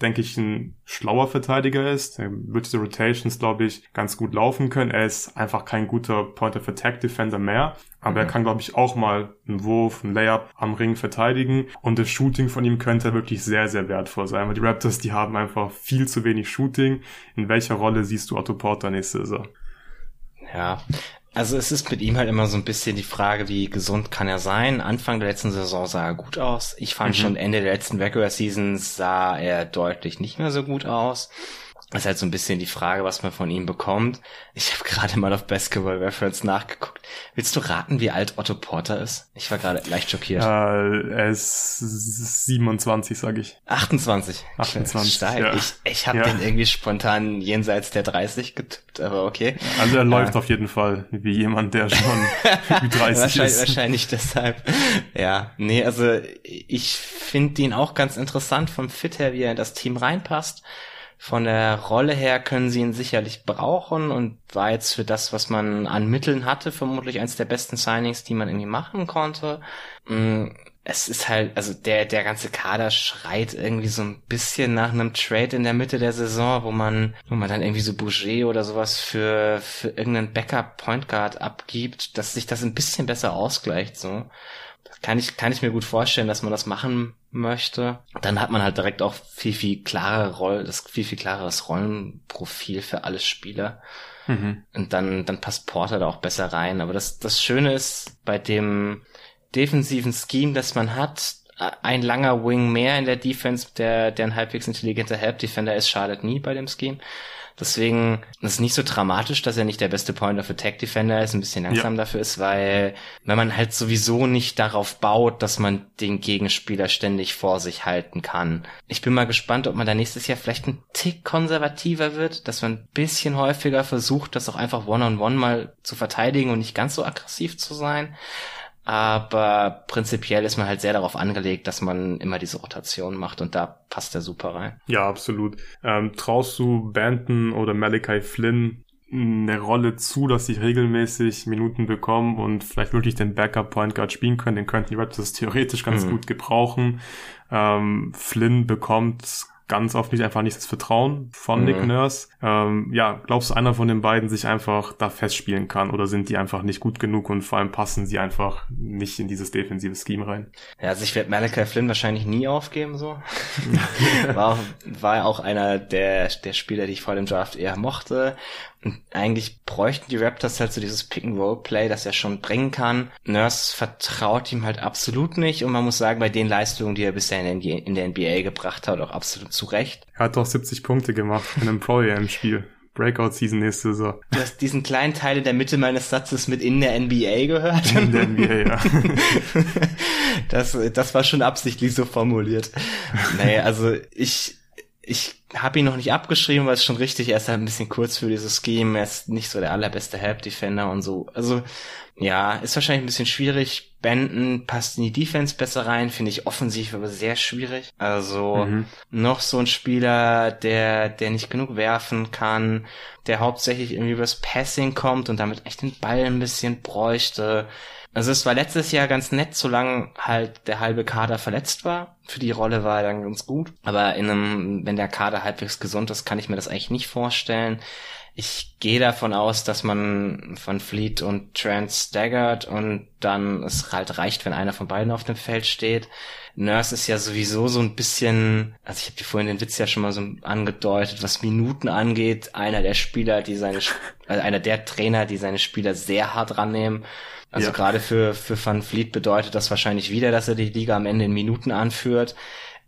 [SPEAKER 1] denke ich, ein schlauer Verteidiger ist. Er wird diese Rotations, glaube ich, ganz gut laufen können. Er ist einfach kein guter Point of Attack Defender mehr. Aber mhm. er kann, glaube ich, auch mal einen Wurf, einen Layup am Ring verteidigen. Und das Shooting von ihm könnte wirklich sehr, sehr wertvoll sein. Weil die Raptors, die haben einfach viel zu wenig Shooting. In welcher Rolle siehst du Otto Porter nächste Saison?
[SPEAKER 2] Ja, also es ist mit ihm halt immer so ein bisschen die Frage, wie gesund kann er sein. Anfang der letzten Saison sah er gut aus. Ich fand mhm. schon Ende der letzten Regular Seasons sah er deutlich nicht mehr so gut aus. Das ist halt so ein bisschen die Frage, was man von ihm bekommt. Ich habe gerade mal auf Basketball Reference nachgeguckt. Willst du raten, wie alt Otto Porter ist? Ich war gerade leicht schockiert.
[SPEAKER 1] Äh, er ist 27, sage ich.
[SPEAKER 2] 28.
[SPEAKER 1] 28.
[SPEAKER 2] Stark. Ja. Ich, ich habe ja. den irgendwie spontan jenseits der 30 getippt, aber okay.
[SPEAKER 1] Also er läuft auf jeden Fall wie jemand, der schon wie 30
[SPEAKER 2] wahrscheinlich,
[SPEAKER 1] ist.
[SPEAKER 2] Wahrscheinlich deshalb. Ja, nee, also ich finde ihn auch ganz interessant vom Fit her, wie er in das Team reinpasst. Von der Rolle her können sie ihn sicherlich brauchen und war jetzt für das, was man an Mitteln hatte, vermutlich eines der besten Signings, die man irgendwie machen konnte. Mm, es ist halt, also der, der ganze Kader schreit irgendwie so ein bisschen nach einem Trade in der Mitte der Saison, wo man, wo man dann irgendwie so Bouger oder sowas für, für irgendeinen Backup Point Guard abgibt, dass sich das ein bisschen besser ausgleicht, so kann ich, kann ich mir gut vorstellen, dass man das machen möchte. Dann hat man halt direkt auch viel, viel klarere Roll, das viel, viel klareres Rollenprofil für alle Spieler. Mhm. Und dann, dann passt Porter da auch besser rein. Aber das, das Schöne ist bei dem defensiven Scheme, das man hat, ein langer Wing mehr in der Defense, der, der ein halbwegs intelligenter Help Defender ist, schadet nie bei dem Scheme. Deswegen ist es nicht so dramatisch, dass er nicht der beste Point of Attack Defender ist, ein bisschen langsam ja. dafür ist, weil wenn man halt sowieso nicht darauf baut, dass man den Gegenspieler ständig vor sich halten kann. Ich bin mal gespannt, ob man da nächstes Jahr vielleicht ein Tick konservativer wird, dass man ein bisschen häufiger versucht, das auch einfach One-on-One -on -one mal zu verteidigen und nicht ganz so aggressiv zu sein aber prinzipiell ist man halt sehr darauf angelegt, dass man immer diese Rotation macht und da passt er super rein.
[SPEAKER 1] Ja, absolut. Ähm, traust du Banton oder Malachi Flynn eine Rolle zu, dass sie regelmäßig Minuten bekommen und vielleicht wirklich den Backup Point Guard spielen können. Den könnten die Raptors theoretisch ganz mhm. gut gebrauchen. Ähm, Flynn bekommt ganz oft nicht einfach nicht das Vertrauen von mhm. Nick Nurse. Ähm, ja, glaubst du, einer von den beiden sich einfach da festspielen kann oder sind die einfach nicht gut genug und vor allem passen sie einfach nicht in dieses defensive Scheme rein?
[SPEAKER 2] Ja, also ich werde Malachi Flynn wahrscheinlich nie aufgeben, so. war, war auch einer der, der Spieler, die ich vor dem Draft eher mochte. Und eigentlich bräuchten die Raptors halt so dieses Pick-and-Roll-Play, das er schon bringen kann. Nurse vertraut ihm halt absolut nicht und man muss sagen, bei den Leistungen, die er bisher in der NBA gebracht hat, auch absolut zu Recht.
[SPEAKER 1] Er hat doch 70 Punkte gemacht in einem Pro-EM-Spiel. Breakout-Season nächste Saison.
[SPEAKER 2] Du hast diesen kleinen Teil in der Mitte meines Satzes mit in der NBA gehört.
[SPEAKER 1] In der NBA, ja.
[SPEAKER 2] das, das war schon absichtlich so formuliert. Naja, also ich, ich habe ihn noch nicht abgeschrieben, weil es schon richtig, er ist halt ein bisschen kurz für dieses Scheme, er ist nicht so der allerbeste Help-Defender und so. Also, ja, ist wahrscheinlich ein bisschen schwierig. Benton passt in die Defense besser rein, finde ich offensiv aber sehr schwierig. Also, mhm. noch so ein Spieler, der, der nicht genug werfen kann, der hauptsächlich irgendwie übers Passing kommt und damit echt den Ball ein bisschen bräuchte. Also es war letztes Jahr ganz nett, solange halt der halbe Kader verletzt war. Für die Rolle war er dann ganz gut. Aber in einem, wenn der Kader halbwegs gesund ist, kann ich mir das eigentlich nicht vorstellen. Ich gehe davon aus, dass man von Fleet und Trent staggert und dann es halt reicht, wenn einer von beiden auf dem Feld steht. Nurse ist ja sowieso so ein bisschen, also ich habe dir vorhin den Witz ja schon mal so angedeutet, was Minuten angeht, einer der Spieler, die seine, also einer der Trainer, die seine Spieler sehr hart rannehmen also ja. gerade für, für Van Vliet bedeutet das wahrscheinlich wieder, dass er die Liga am Ende in Minuten anführt.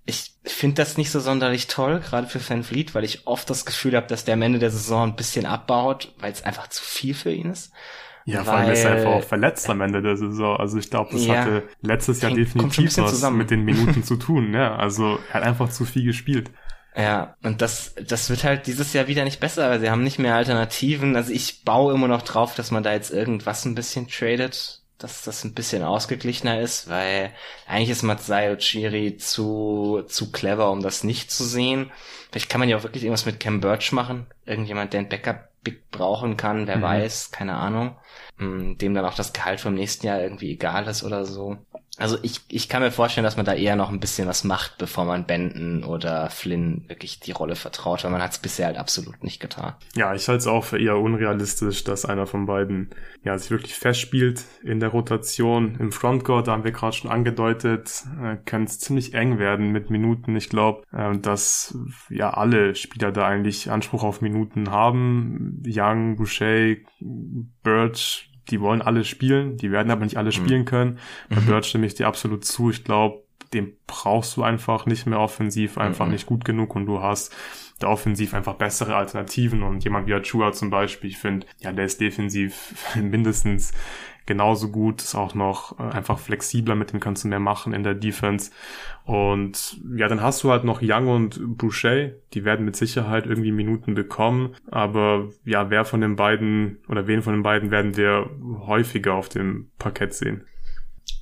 [SPEAKER 2] Ich finde das nicht so sonderlich toll, gerade für Van Vliet, weil ich oft das Gefühl habe, dass der am Ende der Saison ein bisschen abbaut, weil es einfach zu viel für ihn ist.
[SPEAKER 1] Ja, vor allem ist er einfach auch verletzt am Ende der Saison. Also ich glaube, das ja, hatte letztes Jahr definitiv was zusammen. mit den Minuten zu tun. Ja, also er hat einfach zu viel gespielt.
[SPEAKER 2] Ja, und das, das wird halt dieses Jahr wieder nicht besser, weil sie haben nicht mehr Alternativen. Also ich baue immer noch drauf, dass man da jetzt irgendwas ein bisschen tradet, dass das ein bisschen ausgeglichener ist, weil eigentlich ist Matsai Uchiri zu, zu clever, um das nicht zu sehen. Vielleicht kann man ja auch wirklich irgendwas mit Cam Birch machen. Irgendjemand, der ein Backup brauchen kann, wer mhm. weiß, keine Ahnung. Hm, dem dann auch das Gehalt vom nächsten Jahr irgendwie egal ist oder so. Also ich, ich kann mir vorstellen, dass man da eher noch ein bisschen was macht, bevor man Benton oder Flynn wirklich die Rolle vertraut, weil man hat es bisher halt absolut nicht getan.
[SPEAKER 1] Ja, ich halte es auch für eher unrealistisch, dass einer von beiden ja sich wirklich festspielt in der Rotation. Im Frontcourt, da haben wir gerade schon angedeutet, äh, kann es ziemlich eng werden mit Minuten. Ich glaube, äh, dass ja alle Spieler da eigentlich Anspruch auf Minuten haben. Young, Boucher, Birch, die wollen alle spielen, die werden aber nicht alle mhm. spielen können. Bei mhm. Bird stimme ich dir absolut zu. Ich glaube, den brauchst du einfach nicht mehr offensiv, einfach mhm. nicht gut genug und du hast da offensiv einfach bessere Alternativen und jemand wie Achua zum Beispiel, ich finde, ja, der ist defensiv mindestens genauso gut, ist auch noch äh, einfach flexibler, mit dem kannst du mehr machen in der Defense. Und ja, dann hast du halt noch Young und Boucher, die werden mit Sicherheit irgendwie Minuten bekommen, aber ja, wer von den beiden oder wen von den beiden werden wir häufiger auf dem Parkett sehen?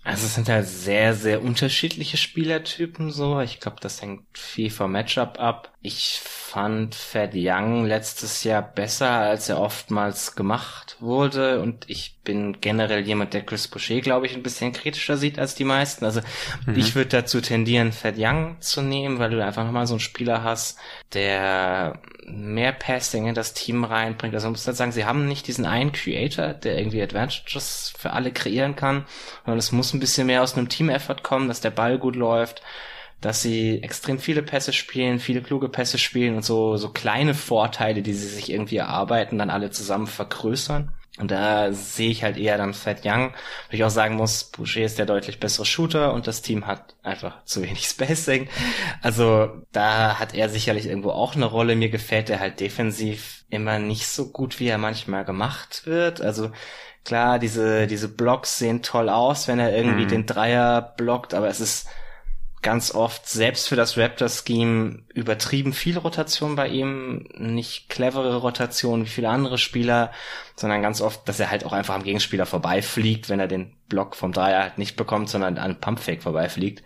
[SPEAKER 2] Also es sind halt sehr, sehr unterschiedliche Spielertypen so. Ich glaube, das hängt viel vom Matchup ab. Ich fand Fed Young letztes Jahr besser, als er oftmals gemacht wurde. Und ich bin generell jemand, der Chris Boucher, glaube ich, ein bisschen kritischer sieht als die meisten. Also mhm. ich würde dazu tendieren, Fed Young zu nehmen, weil du einfach nochmal so einen Spieler hast, der mehr Passing in das Team reinbringt. Also man muss halt sagen, sie haben nicht diesen einen Creator, der irgendwie Advantages für alle kreieren kann, sondern es muss ein bisschen mehr aus einem Team-Effort kommen, dass der Ball gut läuft, dass sie extrem viele Pässe spielen, viele kluge Pässe spielen und so, so kleine Vorteile, die sie sich irgendwie erarbeiten, dann alle zusammen vergrößern. Und da sehe ich halt eher dann Fat Young, wo ich auch sagen muss, Boucher ist der deutlich bessere Shooter und das Team hat einfach zu wenig Spacing. Also da hat er sicherlich irgendwo auch eine Rolle. Mir gefällt er halt defensiv immer nicht so gut, wie er manchmal gemacht wird. Also klar, diese, diese Blocks sehen toll aus, wenn er irgendwie mhm. den Dreier blockt, aber es ist ganz oft selbst für das Raptor-Scheme übertrieben viel Rotation bei ihm, nicht clevere Rotation wie viele andere Spieler, sondern ganz oft, dass er halt auch einfach am Gegenspieler vorbeifliegt, wenn er den Block vom Dreier halt nicht bekommt, sondern an Pumpfake vorbeifliegt.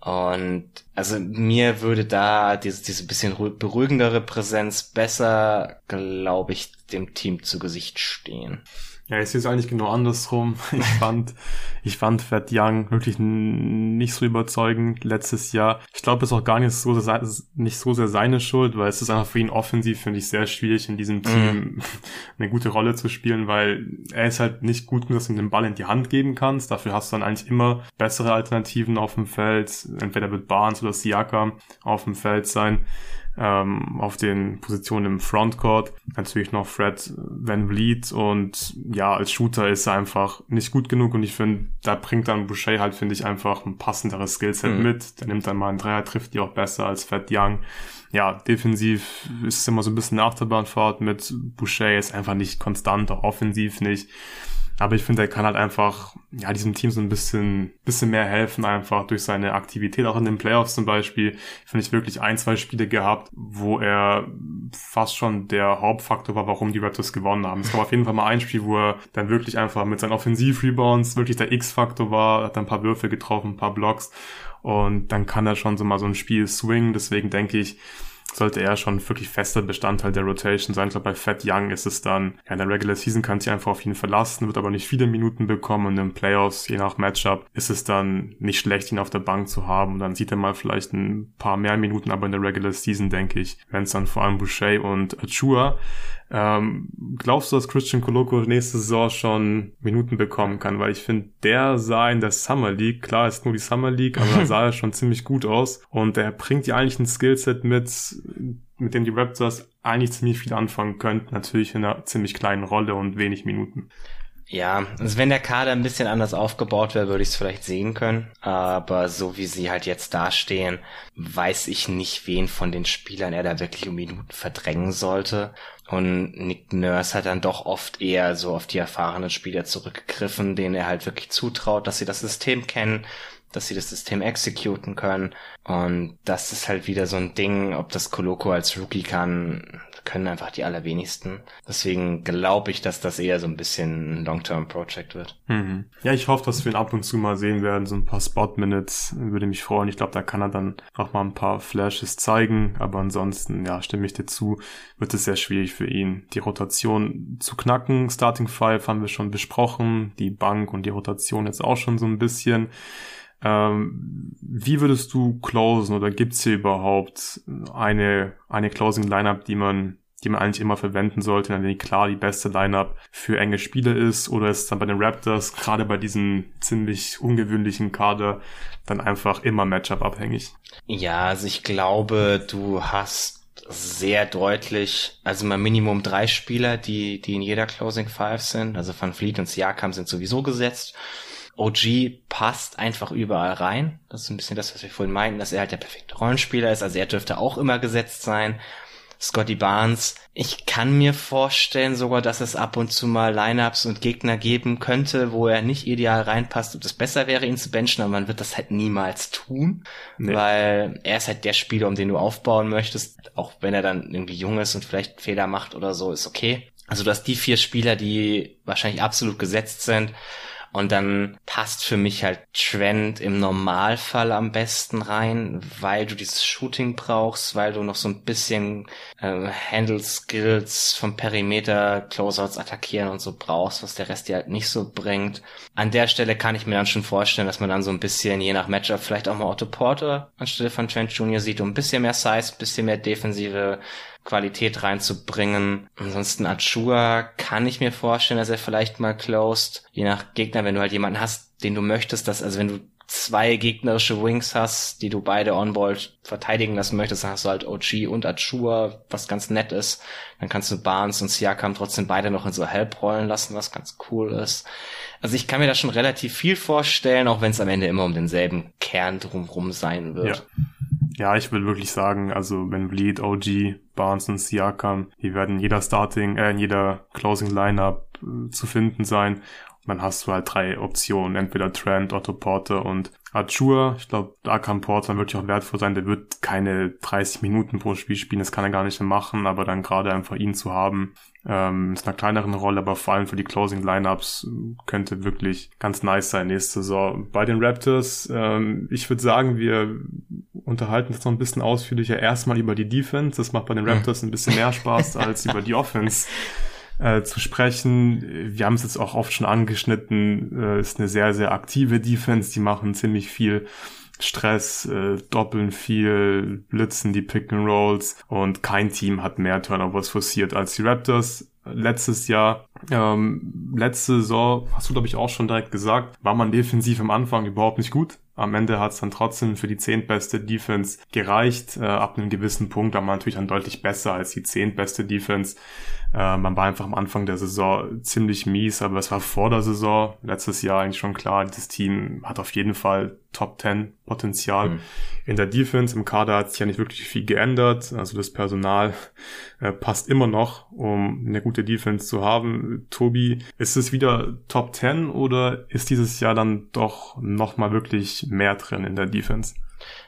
[SPEAKER 2] Und also mir würde da diese, diese bisschen beruhigendere Präsenz besser, glaube ich, dem Team zu Gesicht stehen.
[SPEAKER 1] Ja, es ist eigentlich genau andersrum. Ich fand, ich fand Fat Young wirklich nicht so überzeugend letztes Jahr. Ich glaube, es ist auch gar nicht so, nicht so sehr seine Schuld, weil es ist einfach für ihn offensiv, finde ich, sehr schwierig, in diesem Team mm. eine gute Rolle zu spielen, weil er ist halt nicht gut genug, dass du ihm den Ball in die Hand geben kannst. Dafür hast du dann eigentlich immer bessere Alternativen auf dem Feld. Entweder wird Barnes oder Siakam auf dem Feld sein ähm, auf den Positionen im Frontcourt. Natürlich noch Fred Van Vliet und ja, als Shooter ist er einfach nicht gut genug und ich finde, da bringt dann Boucher halt, finde ich, einfach ein passenderes Skillset mhm. mit. Der nimmt dann mal einen Dreier, trifft die auch besser als Fred Young. Ja, defensiv ist es immer so ein bisschen eine Achterbahnfahrt mit Boucher, ist einfach nicht konstant, auch offensiv nicht. Aber ich finde, er kann halt einfach, ja, diesem Team so ein bisschen, bisschen mehr helfen, einfach durch seine Aktivität, auch in den Playoffs zum Beispiel. Finde ich wirklich ein, zwei Spiele gehabt, wo er fast schon der Hauptfaktor war, warum die Raptors gewonnen haben. Es gab auf jeden Fall mal ein Spiel, wo er dann wirklich einfach mit seinen Offensiv-Rebounds wirklich der X-Faktor war, hat dann ein paar Würfe getroffen, ein paar Blocks. Und dann kann er schon so mal so ein Spiel swingen. Deswegen denke ich, sollte er schon wirklich fester Bestandteil der Rotation sein. Ich glaube, bei Fat Young ist es dann, ja, in der Regular Season kann sich einfach auf ihn verlassen, wird aber nicht viele Minuten bekommen und in Playoffs, je nach Matchup, ist es dann nicht schlecht, ihn auf der Bank zu haben. Dann sieht er mal vielleicht ein paar mehr Minuten, aber in der Regular Season, denke ich, wenn es dann vor allem Boucher und Achua ähm, glaubst du, dass Christian Coloco nächste Saison schon Minuten bekommen kann? Weil ich finde, der sah in der Summer League, klar ist nur die Summer League, aber da sah er schon ziemlich gut aus. Und er bringt ja eigentlich ein Skillset mit, mit dem die Raptors eigentlich ziemlich viel anfangen könnten. Natürlich in einer ziemlich kleinen Rolle und wenig Minuten.
[SPEAKER 2] Ja, also wenn der Kader ein bisschen anders aufgebaut wäre, würde ich es vielleicht sehen können. Aber so wie sie halt jetzt dastehen, weiß ich nicht, wen von den Spielern er da wirklich um Minuten verdrängen sollte. Und Nick Nurse hat dann doch oft eher so auf die erfahrenen Spieler zurückgegriffen, denen er halt wirklich zutraut, dass sie das System kennen, dass sie das System exekuten können. Und das ist halt wieder so ein Ding, ob das Koloko als Rookie kann, können einfach die allerwenigsten. Deswegen glaube ich, dass das eher so ein bisschen ein Long-Term-Project wird.
[SPEAKER 1] Mhm. Ja, ich hoffe, dass wir ihn ab und zu mal sehen werden. So ein paar Spot-Minutes würde mich freuen. Ich glaube, da kann er dann auch mal ein paar Flashes zeigen. Aber ansonsten, ja, stimme ich dir zu, wird es sehr schwierig für ihn, die Rotation zu knacken. Starting Five haben wir schon besprochen. Die Bank und die Rotation jetzt auch schon so ein bisschen. Ähm, wie würdest du closen oder gibt's hier überhaupt eine, eine Closing Lineup, die man, die man eigentlich immer verwenden sollte, die klar die beste Lineup für enge Spiele ist oder ist dann bei den Raptors gerade bei diesem ziemlich ungewöhnlichen Kader dann einfach immer Matchup abhängig?
[SPEAKER 2] Ja, also ich glaube, du hast sehr deutlich, also mal Minimum drei Spieler, die, die in jeder Closing Five sind. Also Van Fleet und Siakam sind sowieso gesetzt. OG passt einfach überall rein. Das ist ein bisschen das, was wir vorhin meinten, dass er halt der perfekte Rollenspieler ist. Also er dürfte auch immer gesetzt sein. Scotty Barnes. Ich kann mir vorstellen sogar, dass es ab und zu mal Lineups und Gegner geben könnte, wo er nicht ideal reinpasst und es besser wäre, ihn zu benchen, aber man wird das halt niemals tun, nee. weil er ist halt der Spieler, um den du aufbauen möchtest, auch wenn er dann irgendwie jung ist und vielleicht Fehler macht oder so, ist okay. Also du hast die vier Spieler, die wahrscheinlich absolut gesetzt sind und dann passt für mich halt Trent im Normalfall am besten rein, weil du dieses Shooting brauchst, weil du noch so ein bisschen äh, Handle-Skills vom Perimeter, Closeouts attackieren und so brauchst, was der Rest dir halt nicht so bringt. An der Stelle kann ich mir dann schon vorstellen, dass man dann so ein bisschen, je nach Matchup, vielleicht auch mal Otto Porter anstelle von Trent Jr. sieht, um ein bisschen mehr Size, bisschen mehr defensive Qualität reinzubringen. Ansonsten Achua kann ich mir vorstellen, dass er vielleicht mal closed. Je nach Gegner, wenn du halt jemanden hast, den du möchtest, dass, also wenn du zwei gegnerische Wings hast, die du beide on-ball verteidigen lassen möchtest, dann hast du halt OG und Achua, was ganz nett ist. Dann kannst du Barnes und Siakam trotzdem beide noch in so Help rollen lassen, was ganz cool ist. Also ich kann mir da schon relativ viel vorstellen, auch wenn es am Ende immer um denselben Kern drumherum sein wird.
[SPEAKER 1] Ja. Ja, ich will wirklich sagen, also wenn Bleed, OG, Barnes und Siakam, die werden in jeder Starting, äh, in jeder Closing Lineup äh, zu finden sein. Und dann hast du halt drei Optionen, entweder Trent, Otto Porter und Achua. Ich glaube, Akam Porter wird ja auch wertvoll sein. Der wird keine 30 Minuten pro Spiel spielen, das kann er gar nicht mehr machen, aber dann gerade einfach ihn zu haben, ähm, ist einer kleineren Rolle, aber vor allem für die Closing Lineups könnte wirklich ganz nice sein nächste Saison. Bei den Raptors, ähm, ich würde sagen, wir unterhalten uns noch ein bisschen ausführlicher erstmal über die Defense. Das macht bei den Raptors ein bisschen mehr Spaß als über die Offense. Äh, zu sprechen. Wir haben es jetzt auch oft schon angeschnitten. Äh, ist eine sehr, sehr aktive Defense. Die machen ziemlich viel Stress, äh, doppeln viel, blitzen die Pick and Rolls und kein Team hat mehr Turnovers forciert als die Raptors. Letztes Jahr, ähm, letzte Saison, hast du glaube ich auch schon direkt gesagt, war man defensiv am Anfang überhaupt nicht gut. Am Ende hat es dann trotzdem für die zehntbeste Defense gereicht. Äh, ab einem gewissen Punkt war man natürlich dann deutlich besser als die zehntbeste Defense. Äh, man war einfach am Anfang der Saison ziemlich mies, aber es war vor der Saison, letztes Jahr eigentlich schon klar, das Team hat auf jeden Fall Top 10 Potenzial. Mhm. In der Defense, im Kader hat sich ja nicht wirklich viel geändert. Also das Personal äh, passt immer noch, um eine gute Defense zu haben. Tobi, ist es wieder Top 10 oder ist dieses Jahr dann doch nochmal wirklich mehr drin in der Defense?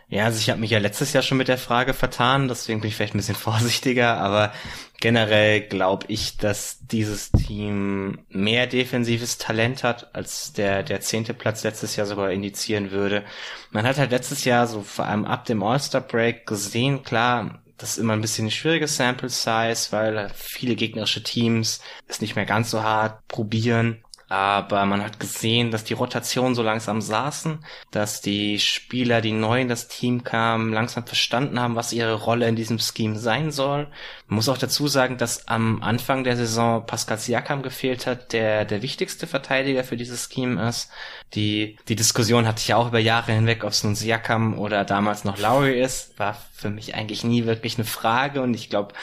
[SPEAKER 2] Ja, also ich habe mich ja letztes Jahr schon mit der Frage vertan, deswegen bin ich vielleicht ein bisschen vorsichtiger, aber generell glaube ich, dass dieses Team mehr defensives Talent hat, als der, der zehnte Platz letztes Jahr sogar indizieren würde. Man hat halt letztes Jahr so vor allem ab dem All-Star-Break gesehen, klar, das ist immer ein bisschen eine schwierige Sample Size, weil viele gegnerische Teams es nicht mehr ganz so hart probieren aber man hat gesehen, dass die Rotationen so langsam saßen, dass die Spieler, die neu in das Team kamen, langsam verstanden haben, was ihre Rolle in diesem Scheme sein soll. Man muss auch dazu sagen, dass am Anfang der Saison Pascal Siakam gefehlt hat, der der wichtigste Verteidiger für dieses Scheme ist. Die, die Diskussion hatte ich ja auch über Jahre hinweg, ob es nun Siakam oder damals noch Lowry ist, war für mich eigentlich nie wirklich eine Frage und ich glaube,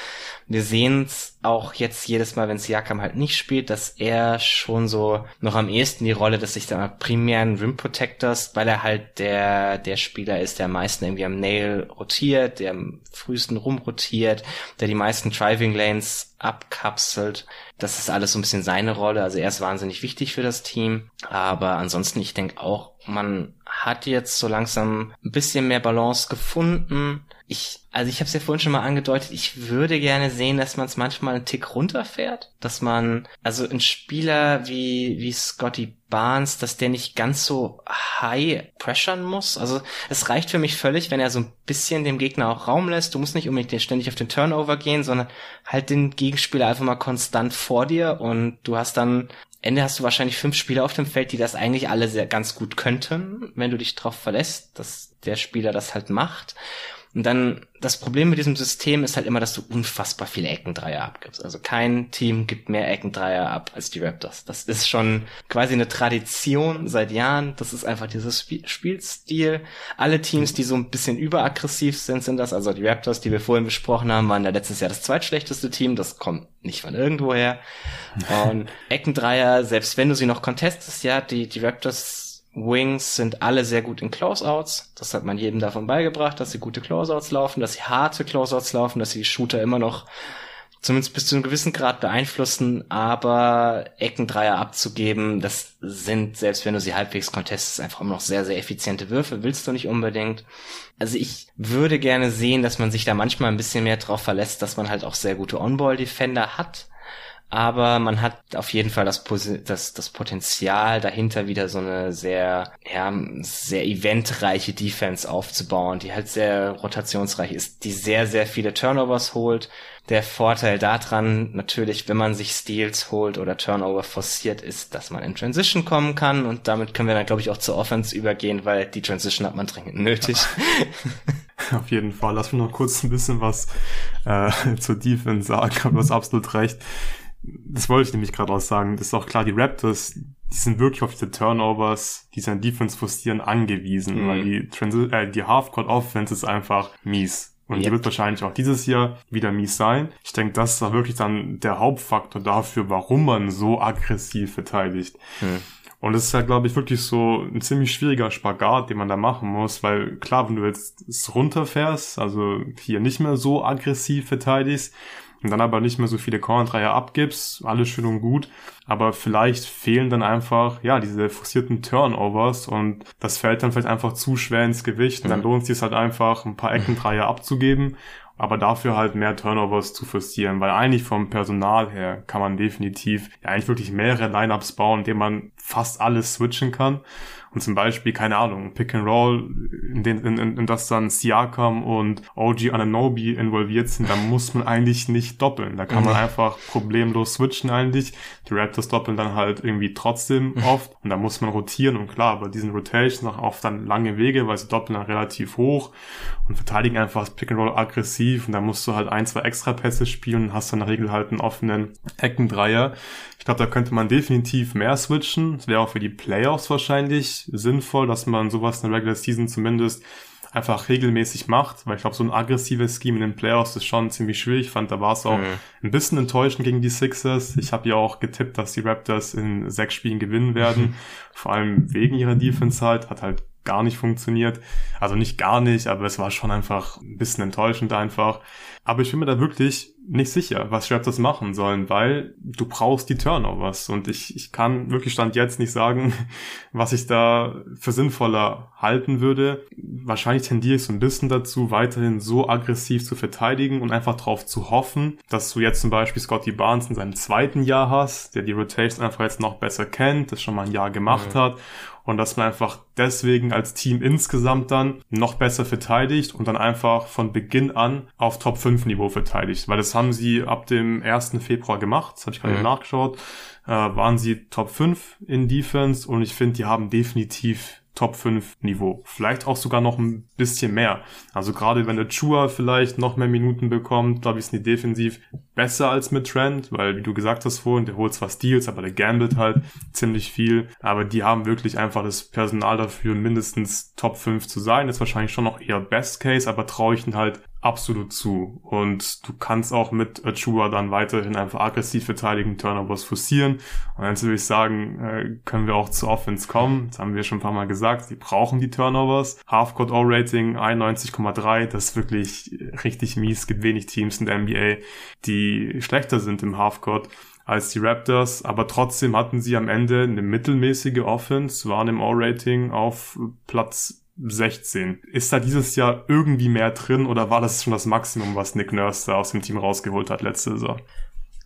[SPEAKER 2] wir sehen es auch jetzt jedes Mal, wenn Siakam halt nicht spielt, dass er schon so noch am ehesten die Rolle, dass ich da primären Rim Protectors, weil er halt der, der Spieler ist, der am meisten irgendwie am Nail rotiert, der am frühesten rumrotiert, der die meisten Driving Lanes abkapselt. Das ist alles so ein bisschen seine Rolle. Also er ist wahnsinnig wichtig für das Team. Aber ansonsten, ich denke auch, man hat jetzt so langsam ein bisschen mehr Balance gefunden. Ich, also ich habe es ja vorhin schon mal angedeutet, ich würde gerne sehen, dass man es manchmal einen Tick runterfährt, dass man, also ein Spieler wie, wie Scotty Barnes, dass der nicht ganz so high pressuren muss. Also es reicht für mich völlig, wenn er so ein bisschen dem Gegner auch Raum lässt. Du musst nicht unbedingt ständig auf den Turnover gehen, sondern halt den Gegenspieler einfach mal konstant vor dir und du hast dann Ende hast du wahrscheinlich fünf Spieler auf dem Feld, die das eigentlich alle sehr ganz gut könnten, wenn du dich darauf verlässt, dass der Spieler das halt macht. Und dann, das Problem mit diesem System ist halt immer, dass du unfassbar viele Eckendreier abgibst. Also kein Team gibt mehr Eckendreier ab als die Raptors. Das ist schon quasi eine Tradition seit Jahren. Das ist einfach dieses Spiel Spielstil. Alle Teams, die so ein bisschen überaggressiv sind, sind das. Also die Raptors, die wir vorhin besprochen haben, waren ja letztes Jahr das zweitschlechteste Team. Das kommt nicht von irgendwoher. Und Eckendreier, selbst wenn du sie noch contestest, ja, die, die Raptors Wings sind alle sehr gut in Closeouts. Das hat man jedem davon beigebracht, dass sie gute Closeouts laufen, dass sie harte Closeouts laufen, dass sie die Shooter immer noch zumindest bis zu einem gewissen Grad beeinflussen, aber Eckendreier abzugeben, das sind, selbst wenn du sie halbwegs contestest, einfach immer noch sehr, sehr effiziente Würfe, willst du nicht unbedingt. Also ich würde gerne sehen, dass man sich da manchmal ein bisschen mehr drauf verlässt, dass man halt auch sehr gute On-Ball-Defender hat aber man hat auf jeden Fall das, das, das Potenzial dahinter wieder so eine sehr, ja, sehr eventreiche Defense aufzubauen, die halt sehr rotationsreich ist, die sehr, sehr viele Turnovers holt. Der Vorteil daran natürlich, wenn man sich Steals holt oder Turnover forciert, ist, dass man in Transition kommen kann und damit können wir dann, glaube ich, auch zur Offense übergehen, weil die Transition hat man dringend nötig.
[SPEAKER 1] Auf jeden Fall. Lass mich noch kurz ein bisschen was äh, zur Defense sagen. Du hast absolut recht das wollte ich nämlich gerade auch sagen, das ist auch klar, die Raptors, die sind wirklich auf diese Turnovers, die sind Defense forcieren angewiesen, mhm. weil die, Transi äh, die Halfcourt Offense ist einfach mies. Und yep. die wird wahrscheinlich auch dieses Jahr wieder mies sein. Ich denke, das ist auch wirklich dann der Hauptfaktor dafür, warum man so aggressiv verteidigt. Mhm. Und es ist halt, glaube ich, wirklich so ein ziemlich schwieriger Spagat, den man da machen muss, weil klar, wenn du jetzt runterfährst, also hier nicht mehr so aggressiv verteidigst, und dann aber nicht mehr so viele Corner-Dreier abgibst, alles schön und gut, aber vielleicht fehlen dann einfach, ja, diese forcierten Turnovers und das fällt dann vielleicht einfach zu schwer ins Gewicht und dann lohnt es sich halt einfach, ein paar Eckendreier abzugeben aber dafür halt mehr Turnovers zu forcieren, weil eigentlich vom Personal her kann man definitiv ja, eigentlich wirklich mehrere Lineups bauen, in denen man fast alles switchen kann und zum Beispiel, keine Ahnung, Pick and Roll, in, den, in, in, in das dann Siakam und OG Ananobi involviert sind, da muss man eigentlich nicht doppeln. Da kann man mhm. einfach problemlos switchen eigentlich. Die Raptors doppeln dann halt irgendwie trotzdem oft und da muss man rotieren und klar, bei diesen Rotations auch oft dann lange Wege, weil sie doppeln dann relativ hoch und verteidigen einfach das Pick and Roll aggressiv und da musst du halt ein, zwei extra Pässe spielen und hast dann in der Regel halt einen offenen Eckendreier. Ich glaube, da könnte man definitiv mehr switchen. Das wäre auch für die Playoffs wahrscheinlich sinnvoll, dass man sowas in der Regular Season zumindest einfach regelmäßig macht, weil ich glaube, so ein aggressives Scheme in den Playoffs ist schon ziemlich schwierig. Ich fand, da war es auch mhm. ein bisschen enttäuschend gegen die Sixers. Ich habe ja auch getippt, dass die Raptors in sechs Spielen gewinnen werden, vor allem wegen ihrer Defense halt, hat halt gar nicht funktioniert. Also nicht gar nicht, aber es war schon einfach ein bisschen enttäuschend einfach. Aber ich bin mir da wirklich nicht sicher, was Raptors machen sollen, weil du brauchst die Turnovers und ich, ich kann wirklich Stand jetzt nicht sagen, was ich da für sinnvoller halten würde. Wahrscheinlich tendiere ich so ein bisschen dazu, weiterhin so aggressiv zu verteidigen und einfach darauf zu hoffen, dass du jetzt zum Beispiel Scotty Barnes in seinem zweiten Jahr hast, der die Rotations einfach jetzt noch besser kennt, das schon mal ein Jahr gemacht mhm. hat und dass man einfach deswegen als Team insgesamt dann noch besser verteidigt und dann einfach von Beginn an auf Top 5 Niveau verteidigt, weil das haben sie ab dem 1. Februar gemacht, das habe ich gerade mhm. nachgeschaut, äh, waren sie Top 5 in Defense und ich finde, die haben definitiv Top 5 Niveau. Vielleicht auch sogar noch ein bisschen mehr. Also gerade wenn der Chua vielleicht noch mehr Minuten bekommt, glaube ich, sind die defensiv besser als mit Trent, weil wie du gesagt hast vorhin, der holt zwar Steals, aber der gambelt halt ziemlich viel. Aber die haben wirklich einfach das Personal dafür, mindestens Top 5 zu sein. ist wahrscheinlich schon noch eher Best Case, aber traue ich ihnen halt absolut zu. Und du kannst auch mit Achua dann weiterhin einfach aggressiv verteidigen, Turnovers forcieren. Und jetzt würde ich sagen, äh, können wir auch zur Offense kommen. Das haben wir schon ein paar Mal gesagt. Die brauchen die Turnovers. Halfcourt O-Rating 91,3. Das ist wirklich richtig mies. Es gibt wenig Teams in der NBA, die schlechter sind im Halfcourt als die Raptors, aber trotzdem hatten sie am Ende eine mittelmäßige Offense, waren im O-Rating auf Platz 16. Ist da dieses Jahr irgendwie mehr drin oder war das schon das Maximum, was Nick Nurse da aus dem Team rausgeholt hat letzte Saison?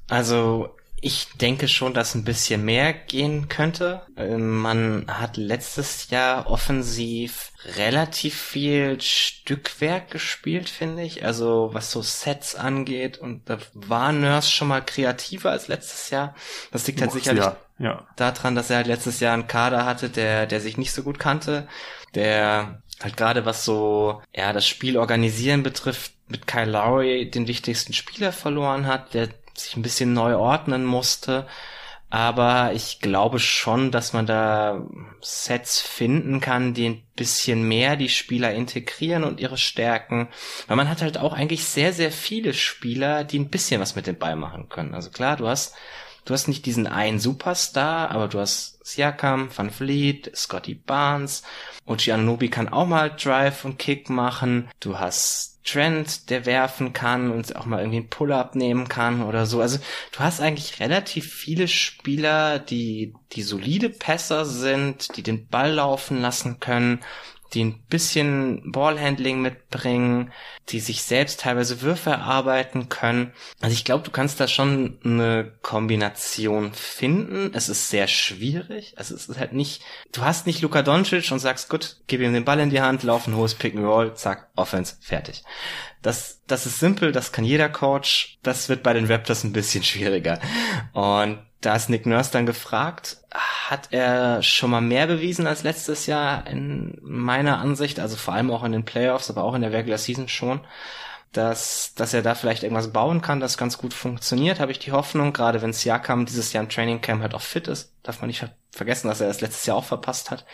[SPEAKER 2] Also ich denke schon, dass ein bisschen mehr gehen könnte. Ähm, man hat letztes Jahr offensiv relativ viel Stückwerk gespielt, finde ich. Also was so Sets angeht. Und da war Nurse schon mal kreativer als letztes Jahr. Das liegt halt Boah, sicherlich ja, ja. daran, dass er halt letztes Jahr einen Kader hatte, der, der sich nicht so gut kannte. Der halt gerade was so, ja, das Spiel organisieren betrifft, mit Kyle Lowry den wichtigsten Spieler verloren hat, der sich ein bisschen neu ordnen musste. Aber ich glaube schon, dass man da Sets finden kann, die ein bisschen mehr die Spieler integrieren und ihre Stärken. Weil man hat halt auch eigentlich sehr, sehr viele Spieler, die ein bisschen was mit dem Ball machen können. Also klar, du hast, du hast nicht diesen einen Superstar, aber du hast Siakam, Van Vliet, Scotty Barnes, Ochi Anunobi kann auch mal Drive und Kick machen. Du hast Trend, der werfen kann und auch mal irgendwie einen Pull-up nehmen kann oder so. Also du hast eigentlich relativ viele Spieler, die, die solide Pässer sind, die den Ball laufen lassen können die ein bisschen Ballhandling mitbringen, die sich selbst teilweise Würfe erarbeiten können. Also ich glaube, du kannst da schon eine Kombination finden. Es ist sehr schwierig. Also es ist halt nicht, du hast nicht Luka Doncic und sagst, gut, gib ihm den Ball in die Hand, laufen hohes Pick and Roll, zack, Offense, fertig. Das, das ist simpel, das kann jeder Coach. Das wird bei den Raptors ein bisschen schwieriger. Und da ist Nick Nurse dann gefragt, hat er schon mal mehr bewiesen als letztes Jahr in meiner Ansicht, also vor allem auch in den Playoffs, aber auch in der Regular Season schon, dass, dass er da vielleicht irgendwas bauen kann, das ganz gut funktioniert, habe ich die Hoffnung, gerade wenn Siakam dieses Jahr im Training Camp halt auch fit ist, darf man nicht ver vergessen, dass er das letztes Jahr auch verpasst hat.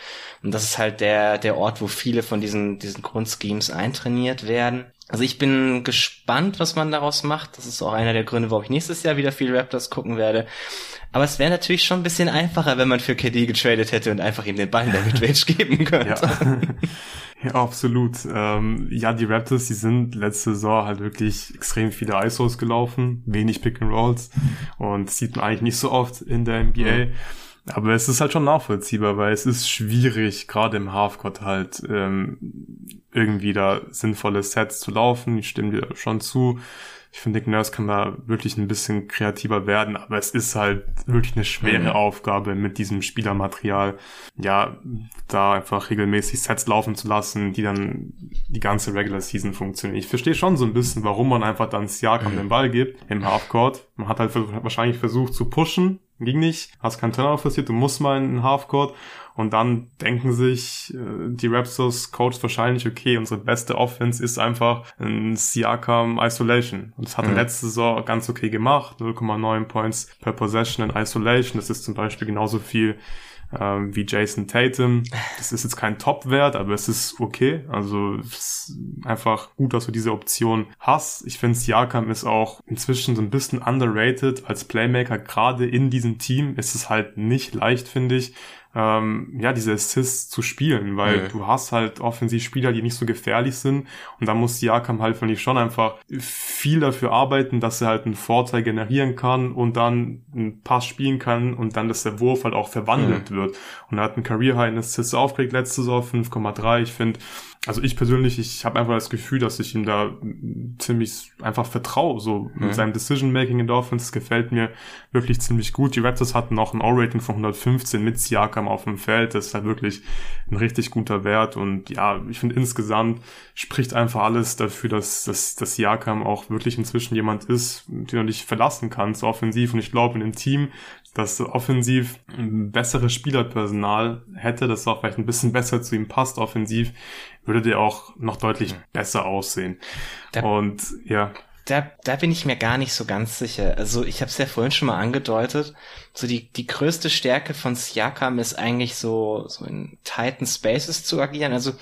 [SPEAKER 2] Und das ist halt der, der Ort, wo viele von diesen, diesen Grundschemes eintrainiert werden. Also ich bin gespannt, was man daraus macht. Das ist auch einer der Gründe, warum ich nächstes Jahr wieder viel Raptors gucken werde. Aber es wäre natürlich schon ein bisschen einfacher, wenn man für KD getradet hätte und einfach ihm den Ball in der Midrange geben könnte.
[SPEAKER 1] Ja. ja, absolut. Ähm, ja, die Raptors, die sind letzte Saison halt wirklich extrem viele ISOs gelaufen, wenig Pick and Rolls und sieht man eigentlich nicht so oft in der NBA. Aber es ist halt schon nachvollziehbar, weil es ist schwierig, gerade im Halfcourt halt ähm, irgendwie da sinnvolle Sets zu laufen. Ich stimme dir schon zu. Ich finde, Nick Nurse kann da wirklich ein bisschen kreativer werden, aber es ist halt wirklich eine schwere mhm. Aufgabe mit diesem Spielermaterial, ja, da einfach regelmäßig Sets laufen zu lassen, die dann die ganze Regular Season funktionieren. Ich verstehe schon so ein bisschen, warum man einfach dann Siakam mhm. den Ball gibt im Halfcourt. Man hat halt wahrscheinlich versucht zu pushen, ging nicht, hast keinen Turnover passiert, du musst mal in den Halfcourt und dann denken sich äh, die Raptors Coach wahrscheinlich, okay, unsere beste Offense ist einfach ein Siakam Isolation. Und das hat er mhm. letzte Saison ganz okay gemacht, 0,9 Points per Possession in Isolation. Das ist zum Beispiel genauso viel ähm, wie Jason Tatum. Das ist jetzt kein Top-Wert, aber es ist okay. Also es ist einfach gut, dass du diese Option hast. Ich finde, Siakam ist auch inzwischen so ein bisschen underrated als Playmaker. Gerade in diesem Team ist es halt nicht leicht, finde ich, ähm, ja, diese Assists zu spielen, weil mhm. du hast halt Offensivspieler, die nicht so gefährlich sind und da muss Siakam halt, finde ich, schon einfach viel dafür arbeiten, dass er halt einen Vorteil generieren kann und dann einen Pass spielen kann und dann, dass der Wurf halt auch verwandelt mhm. wird. Und er hat einen Career High in Assists aufgelegt letzte Saison, 5,3. Ich finde, also ich persönlich, ich habe einfach das Gefühl, dass ich ihm da ziemlich einfach vertraue, so mhm. mit seinem Decision-Making in der Offense, das gefällt mir wirklich ziemlich gut. Die Raptors hatten auch ein O-Rating von 115 mit Siakam auf dem Feld, das ist halt wirklich ein richtig guter Wert und ja, ich finde insgesamt spricht einfach alles dafür, dass, dass, dass Siakam auch wirklich inzwischen jemand ist, den du dich verlassen kannst, offensiv und ich glaube in dem Team, dass offensiv ein besseres Spielerpersonal hätte, das auch vielleicht ein bisschen besser zu ihm passt offensiv, würde der auch noch deutlich mhm. besser aussehen.
[SPEAKER 2] Der,
[SPEAKER 1] und ja.
[SPEAKER 2] da, da bin ich mir gar nicht so ganz sicher. Also ich habe es ja vorhin schon mal angedeutet. So die, die größte Stärke von Siakam ist eigentlich so, so in tighten Spaces zu agieren. Also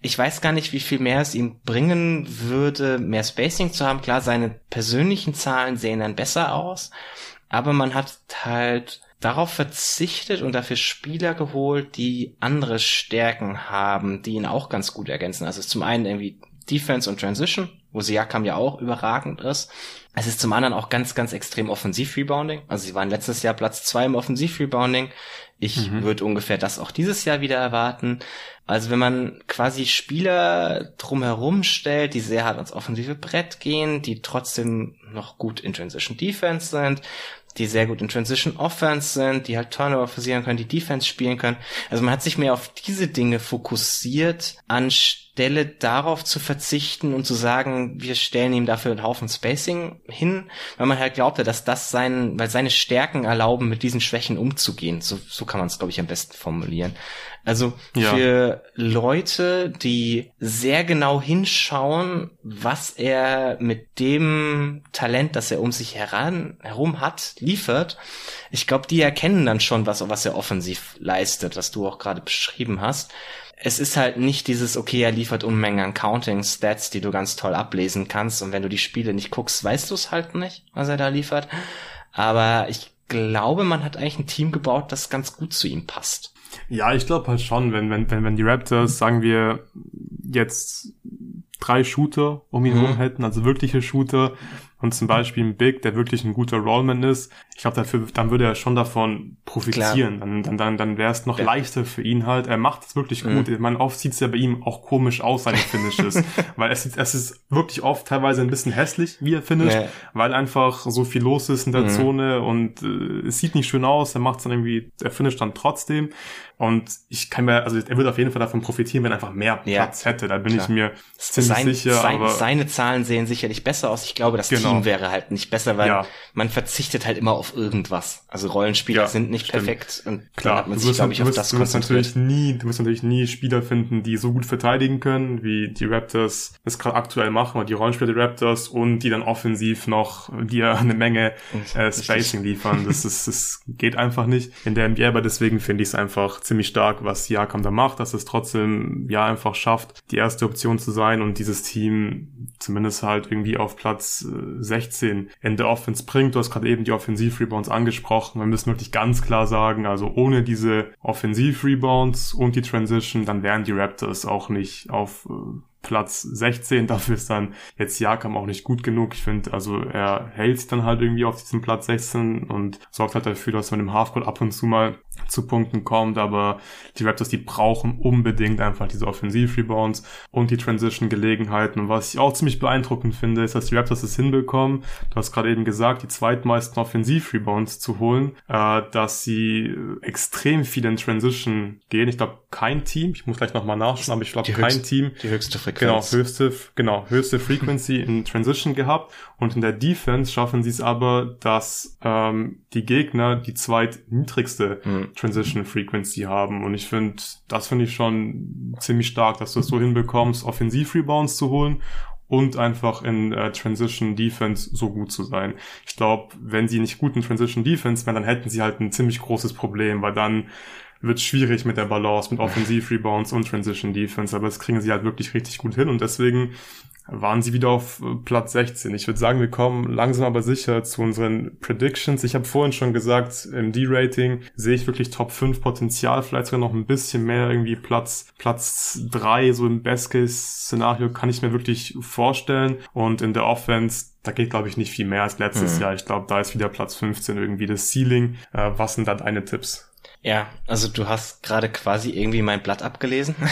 [SPEAKER 2] ich weiß gar nicht, wie viel mehr es ihm bringen würde, mehr Spacing zu haben. Klar, seine persönlichen Zahlen sehen dann besser aus, aber man hat halt darauf verzichtet und dafür Spieler geholt, die andere Stärken haben, die ihn auch ganz gut ergänzen. Also zum einen irgendwie Defense und Transition, wo Siakam ja auch überragend ist. Es ist zum anderen auch ganz, ganz extrem Offensiv-Rebounding. Also sie waren letztes Jahr Platz zwei im Offensiv-Rebounding. Ich mhm. würde ungefähr das auch dieses Jahr wieder erwarten. Also wenn man quasi Spieler drumherum stellt, die sehr hart ans offensive Brett gehen, die trotzdem noch gut in Transition Defense sind, die sehr gut in Transition Offense sind, die halt Turnover forcieren können, die Defense spielen können. Also man hat sich mehr auf diese Dinge fokussiert, anstelle darauf zu verzichten und zu sagen, wir stellen ihm dafür einen Haufen Spacing hin, weil man halt glaubte, dass das sein, weil seine Stärken erlauben, mit diesen Schwächen umzugehen. So, so kann man es, glaube ich, am besten formulieren. Also ja. für Leute, die sehr genau hinschauen, was er mit dem Talent, das er um sich heran, herum hat, liefert, ich glaube, die erkennen dann schon, was, was er offensiv leistet, was du auch gerade beschrieben hast. Es ist halt nicht dieses, okay, er liefert Unmengen an Counting-Stats, die du ganz toll ablesen kannst. Und wenn du die Spiele nicht guckst, weißt du es halt nicht, was er da liefert. Aber ich glaube, man hat eigentlich ein Team gebaut, das ganz gut zu ihm passt.
[SPEAKER 1] Ja, ich glaube halt schon, wenn, wenn, wenn, wenn die Raptors, sagen wir, jetzt drei Shooter um ihn mhm. herum hätten, also wirkliche Shooter, und zum Beispiel ein Big, der wirklich ein guter Rollman ist, ich glaube, dafür, dann würde er schon davon profitieren. Klar. Dann, dann, dann, dann wäre es noch ja. leichter für ihn halt. Er macht es wirklich gut. Mhm. Ich meine, oft sieht es ja bei ihm auch komisch aus, seine Finishes. weil es, es ist wirklich oft teilweise ein bisschen hässlich, wie er finisht, nee. weil einfach so viel los ist in der mhm. Zone und äh, es sieht nicht schön aus. Er macht es dann irgendwie, er finisht dann trotzdem. Und ich kann mir, also er würde auf jeden Fall davon profitieren, wenn er einfach mehr Platz ja, hätte. Da bin klar. ich mir ziemlich sein, sicher.
[SPEAKER 2] Sein, aber seine Zahlen sehen sicherlich besser aus. Ich glaube, das genau. Team wäre halt nicht besser, weil ja. man verzichtet halt immer auf irgendwas. Also Rollenspieler ja, sind nicht stimmt. perfekt und
[SPEAKER 1] klar, hat man sich, glaube ich, auf das du wirst natürlich nie, du wirst natürlich nie Spieler finden, die so gut verteidigen können, wie die Raptors das gerade aktuell machen, oder die Rollenspieler der Raptors und die dann offensiv noch dir eine Menge äh, Spacing liefern. Das ist, das geht einfach nicht in der NBA, aber deswegen finde ich es einfach ziemlich stark, was Siakam da macht, dass es trotzdem ja einfach schafft, die erste Option zu sein und dieses Team zumindest halt irgendwie auf Platz 16 äh, in der Offense bringt. Du hast gerade eben die Offensiv-Rebounds angesprochen. Wir müssen wirklich ganz klar sagen, also ohne diese Offensiv-Rebounds und die Transition, dann wären die Raptors auch nicht auf äh, Platz 16. Dafür ist dann jetzt Jakam auch nicht gut genug. Ich finde, also er hält sich dann halt irgendwie auf diesem Platz 16 und sorgt halt dafür, dass man im Halfcourt ab und zu mal zu Punkten kommt, aber die Raptors, die brauchen unbedingt einfach diese Offensiv-Rebounds und die Transition-Gelegenheiten. Und was ich auch ziemlich beeindruckend finde, ist, dass die Raptors es hinbekommen, du hast gerade eben gesagt, die zweitmeisten Offensiv-Rebounds zu holen, äh, dass sie extrem viel in Transition gehen. Ich glaube, kein Team, ich muss gleich nochmal nachschauen, aber ich glaube, kein höchst, Team.
[SPEAKER 2] Die höchste
[SPEAKER 1] Frequenz. Genau, höchste, genau, höchste Frequency in Transition gehabt. Und in der Defense schaffen sie es aber, dass ähm, die Gegner die zweitniedrigste mhm. Transition Frequency haben. Und ich finde, das finde ich schon ziemlich stark, dass du es so hinbekommst, Offensiv-Rebounds zu holen und einfach in äh, Transition Defense so gut zu sein. Ich glaube, wenn sie nicht gut in Transition Defense wären, dann hätten sie halt ein ziemlich großes Problem, weil dann wird schwierig mit der Balance, mit Offensiv-Rebounds und Transition Defense, aber das kriegen sie halt wirklich richtig gut hin und deswegen waren sie wieder auf äh, Platz 16. Ich würde sagen, wir kommen langsam aber sicher zu unseren Predictions. Ich habe vorhin schon gesagt, im D-Rating sehe ich wirklich Top 5 Potenzial, vielleicht sogar noch ein bisschen mehr, irgendwie Platz, Platz 3, so im Best-Case-Szenario kann ich mir wirklich vorstellen. Und in der Offense, da geht, glaube ich, nicht viel mehr als letztes mhm. Jahr. Ich glaube, da ist wieder Platz 15 irgendwie das Ceiling. Äh, was sind da deine Tipps?
[SPEAKER 2] Ja, also du hast gerade quasi irgendwie mein Blatt abgelesen.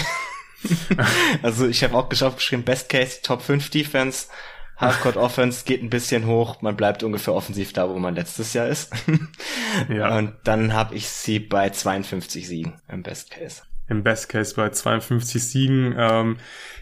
[SPEAKER 2] also ich habe auch geschafft, geschrieben, Best Case, Top 5 Defense, Halfcourt Offense geht ein bisschen hoch, man bleibt ungefähr offensiv da, wo man letztes Jahr ist. ja. Und dann habe ich sie bei 52 Siegen im Best Case
[SPEAKER 1] im Best Case bei 52 Siegen. Ähm,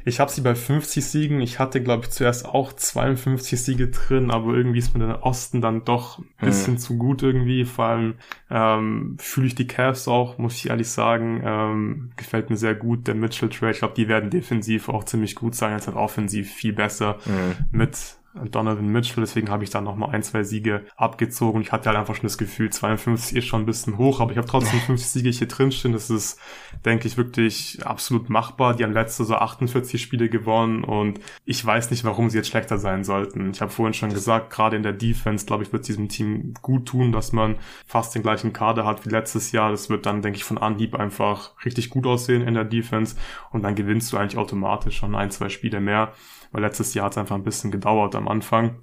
[SPEAKER 1] ich habe sie bei 50 Siegen. Ich hatte, glaube ich, zuerst auch 52 Siege drin, aber irgendwie ist mir der Osten dann doch ein bisschen hm. zu gut irgendwie. Vor allem ähm, fühle ich die Cavs auch, muss ich ehrlich sagen. Ähm, gefällt mir sehr gut, der Mitchell Trade. Ich glaube, die werden defensiv auch ziemlich gut sein, als halt offensiv viel besser. Hm. Mit Donovan Mitchell, deswegen habe ich da nochmal ein, zwei Siege abgezogen. Ich hatte halt einfach schon das Gefühl, 52 ist schon ein bisschen hoch, aber ich habe trotzdem 50 Siege hier drinstehen. Das ist, denke ich, wirklich absolut machbar. Die haben letzte so 48 Spiele gewonnen und ich weiß nicht, warum sie jetzt schlechter sein sollten. Ich habe vorhin schon gesagt, gerade in der Defense, glaube ich, wird diesem Team gut tun, dass man fast den gleichen Kader hat wie letztes Jahr. Das wird dann, denke ich, von Anhieb einfach richtig gut aussehen in der Defense und dann gewinnst du eigentlich automatisch schon ein, zwei Spiele mehr, weil letztes Jahr hat es einfach ein bisschen gedauert am Anfang.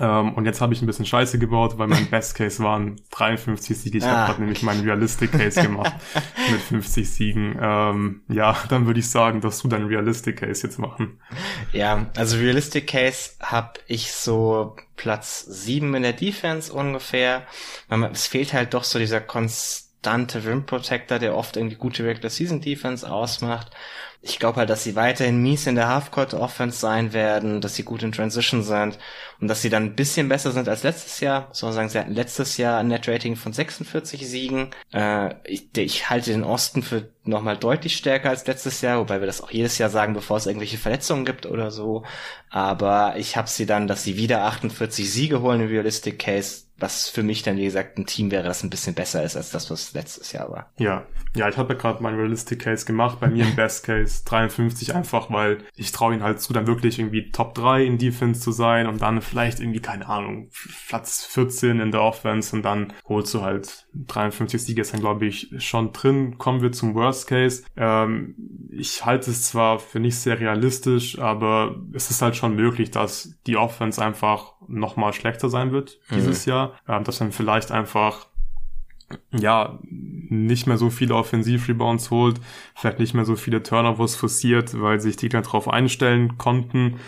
[SPEAKER 1] Ähm, und jetzt habe ich ein bisschen Scheiße gebaut, weil mein Best Case waren 53 Siege. Ich ah. habe gerade nämlich meinen Realistic Case gemacht mit 50 Siegen. Ähm, ja, dann würde ich sagen, dass du deinen Realistic Case jetzt machen.
[SPEAKER 2] Ja, also Realistic Case habe ich so Platz 7 in der Defense ungefähr. Es fehlt halt doch so dieser konstante Rim Protector, der oft irgendwie gute Regular Season Defense ausmacht. Ich glaube halt, dass sie weiterhin mies in der Halfcourt Offense sein werden, dass sie gut in Transition sind und dass sie dann ein bisschen besser sind als letztes Jahr. So sagen, sie hatten letztes Jahr ein Net Rating von 46 Siegen. Äh, ich, ich halte den Osten für nochmal deutlich stärker als letztes Jahr, wobei wir das auch jedes Jahr sagen, bevor es irgendwelche Verletzungen gibt oder so. Aber ich habe sie dann, dass sie wieder 48 Siege holen im Realistic Case was für mich dann, wie gesagt, ein Team wäre, das ein bisschen besser ist als das, was letztes Jahr war.
[SPEAKER 1] Ja, ja, ich habe ja gerade meinen Realistic Case gemacht, bei mir im Best Case 53 einfach, weil ich traue ihn halt zu, dann wirklich irgendwie Top 3 in Defense zu sein und dann vielleicht irgendwie, keine Ahnung, Platz 14 in der Offense und dann holst du halt 53 Siege ist dann, glaube ich, schon drin. Kommen wir zum Worst Case. Ähm, ich halte es zwar für nicht sehr realistisch, aber es ist halt schon möglich, dass die Offense einfach nochmal schlechter sein wird dieses mhm. Jahr. Ähm, dass man vielleicht einfach ja, nicht mehr so viele Offensiv-Rebounds holt, vielleicht nicht mehr so viele Turnovers forciert, weil sich die dann darauf einstellen konnten.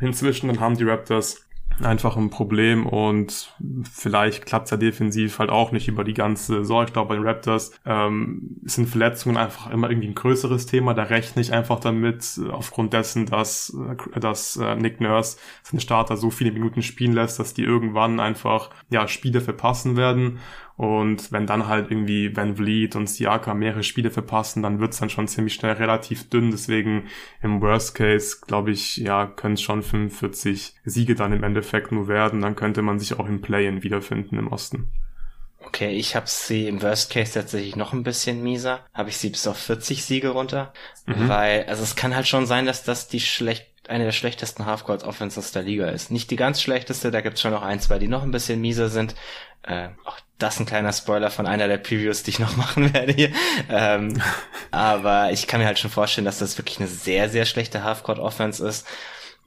[SPEAKER 1] Inzwischen dann haben die Raptors einfach ein Problem und vielleicht klappt es ja defensiv halt auch nicht über die ganze Saison. Ich glaube, bei den Raptors ähm, sind Verletzungen einfach immer irgendwie ein größeres Thema. Da rechne ich einfach damit, aufgrund dessen, dass, äh, dass äh, Nick Nurse seine Starter so viele Minuten spielen lässt, dass die irgendwann einfach ja Spiele verpassen werden. Und wenn dann halt irgendwie Van Vliet und Siaka mehrere Spiele verpassen, dann wird's dann schon ziemlich schnell relativ dünn. Deswegen im Worst Case, glaube ich, ja, können es schon 45 Siege dann im Endeffekt nur werden. Dann könnte man sich auch im Play-In wiederfinden im Osten.
[SPEAKER 2] Okay, ich habe sie im Worst Case tatsächlich noch ein bisschen mieser. Habe ich sie bis auf 40 Siege runter. Mhm. Weil, also es kann halt schon sein, dass das die schlecht eine der schlechtesten Halfcourt Offenses der Liga ist. Nicht die ganz schlechteste, da gibt's schon noch ein, zwei, die noch ein bisschen mieser sind. Äh, auch das ein kleiner Spoiler von einer der Previews, die ich noch machen werde hier. Ähm, aber ich kann mir halt schon vorstellen, dass das wirklich eine sehr, sehr schlechte Halfcourt-Offense ist.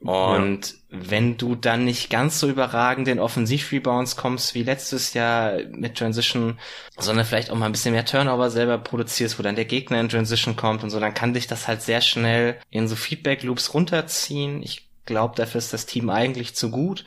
[SPEAKER 2] Und ja. wenn du dann nicht ganz so überragend in Offensiv-Rebounds kommst wie letztes Jahr mit Transition, sondern vielleicht auch mal ein bisschen mehr Turnover selber produzierst, wo dann der Gegner in Transition kommt und so, dann kann dich das halt sehr schnell in so Feedback-Loops runterziehen. Ich glaube, dafür ist das Team eigentlich zu gut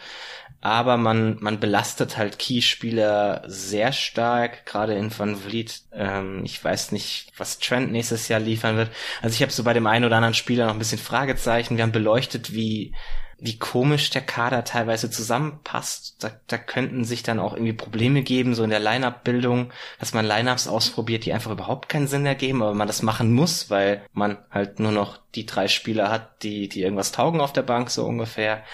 [SPEAKER 2] aber man, man belastet halt Key-Spieler sehr stark, gerade in Van Vliet. Ähm, ich weiß nicht, was Trent nächstes Jahr liefern wird. Also ich habe so bei dem einen oder anderen Spieler noch ein bisschen Fragezeichen. Wir haben beleuchtet, wie wie komisch der Kader teilweise zusammenpasst. Da, da könnten sich dann auch irgendwie Probleme geben, so in der Line-Up-Bildung, dass man Line-Ups ausprobiert, die einfach überhaupt keinen Sinn ergeben, aber man das machen muss, weil man halt nur noch die drei Spieler hat, die, die irgendwas taugen auf der Bank, so ungefähr.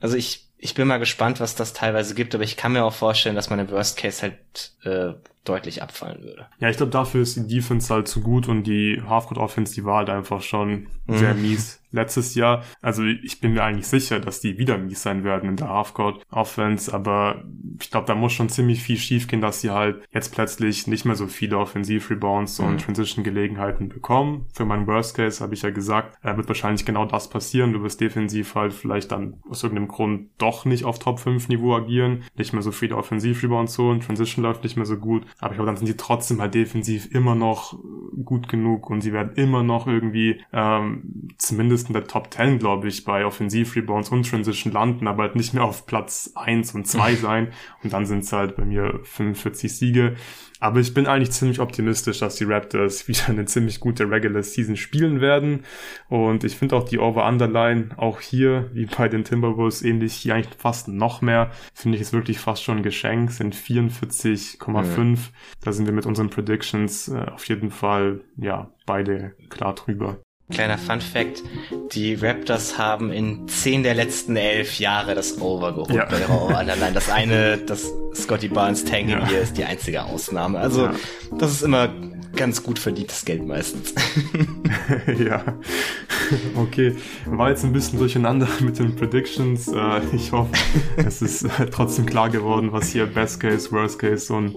[SPEAKER 2] Also ich, ich bin mal gespannt, was das teilweise gibt, aber ich kann mir auch vorstellen, dass man im Worst Case halt äh, deutlich abfallen würde.
[SPEAKER 1] Ja, ich glaube, dafür ist die Defense halt zu gut und die Halfcourt Offense, die war halt einfach schon mhm. sehr mies letztes Jahr. Also ich bin mir eigentlich sicher, dass die wieder mies sein werden in der Halfcourt Offense, aber ich glaube, da muss schon ziemlich viel schiefgehen, dass sie halt jetzt plötzlich nicht mehr so viele Offensiv-Rebounds und mhm. Transition-Gelegenheiten bekommen. Für meinen Worst Case habe ich ja gesagt, äh, wird wahrscheinlich genau das passieren. Du wirst defensiv halt vielleicht dann aus irgendeinem Grund doch nicht auf Top 5 Niveau agieren, nicht mehr so viele Offensiv-Rebounds holen, Transition läuft nicht mehr so gut, aber ich glaube, dann sind die trotzdem halt defensiv immer noch gut genug und sie werden immer noch irgendwie ähm, zumindest zumindest in der Top 10, glaube ich, bei Offensiv-Rebounds und Transition landen, aber halt nicht mehr auf Platz 1 und 2 sein. Und dann sind es halt bei mir 45 Siege. Aber ich bin eigentlich ziemlich optimistisch, dass die Raptors wieder eine ziemlich gute Regular Season spielen werden. Und ich finde auch die Over-Underline auch hier, wie bei den Timberwolves, ähnlich hier eigentlich fast noch mehr. Finde ich es wirklich fast schon ein Geschenk, sind 44,5. Mhm. Da sind wir mit unseren Predictions äh, auf jeden Fall, ja, beide klar drüber.
[SPEAKER 2] Kleiner Fun Fact, die Raptors haben in zehn der letzten elf Jahre das Over geholt ja. bei ihrer Allein das eine, das Scotty Barnes Tanking ja. hier ist die einzige Ausnahme. Also ja. das ist immer ganz gut verdientes Geld meistens.
[SPEAKER 1] ja. Okay, war jetzt ein bisschen durcheinander mit den Predictions. Äh, ich hoffe, es ist äh, trotzdem klar geworden, was hier Best Case, Worst Case und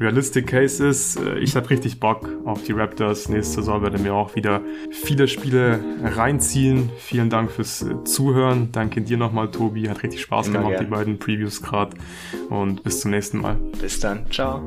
[SPEAKER 1] Realistic Case ist. Äh, ich habe richtig Bock auf die Raptors. Nächste Saison werde mir auch wieder viele Spiele reinziehen. Vielen Dank fürs Zuhören. Danke dir nochmal, Tobi. Hat richtig Spaß Immer gemacht, gern. die beiden Previews gerade. Und bis zum nächsten Mal.
[SPEAKER 2] Bis dann. Ciao.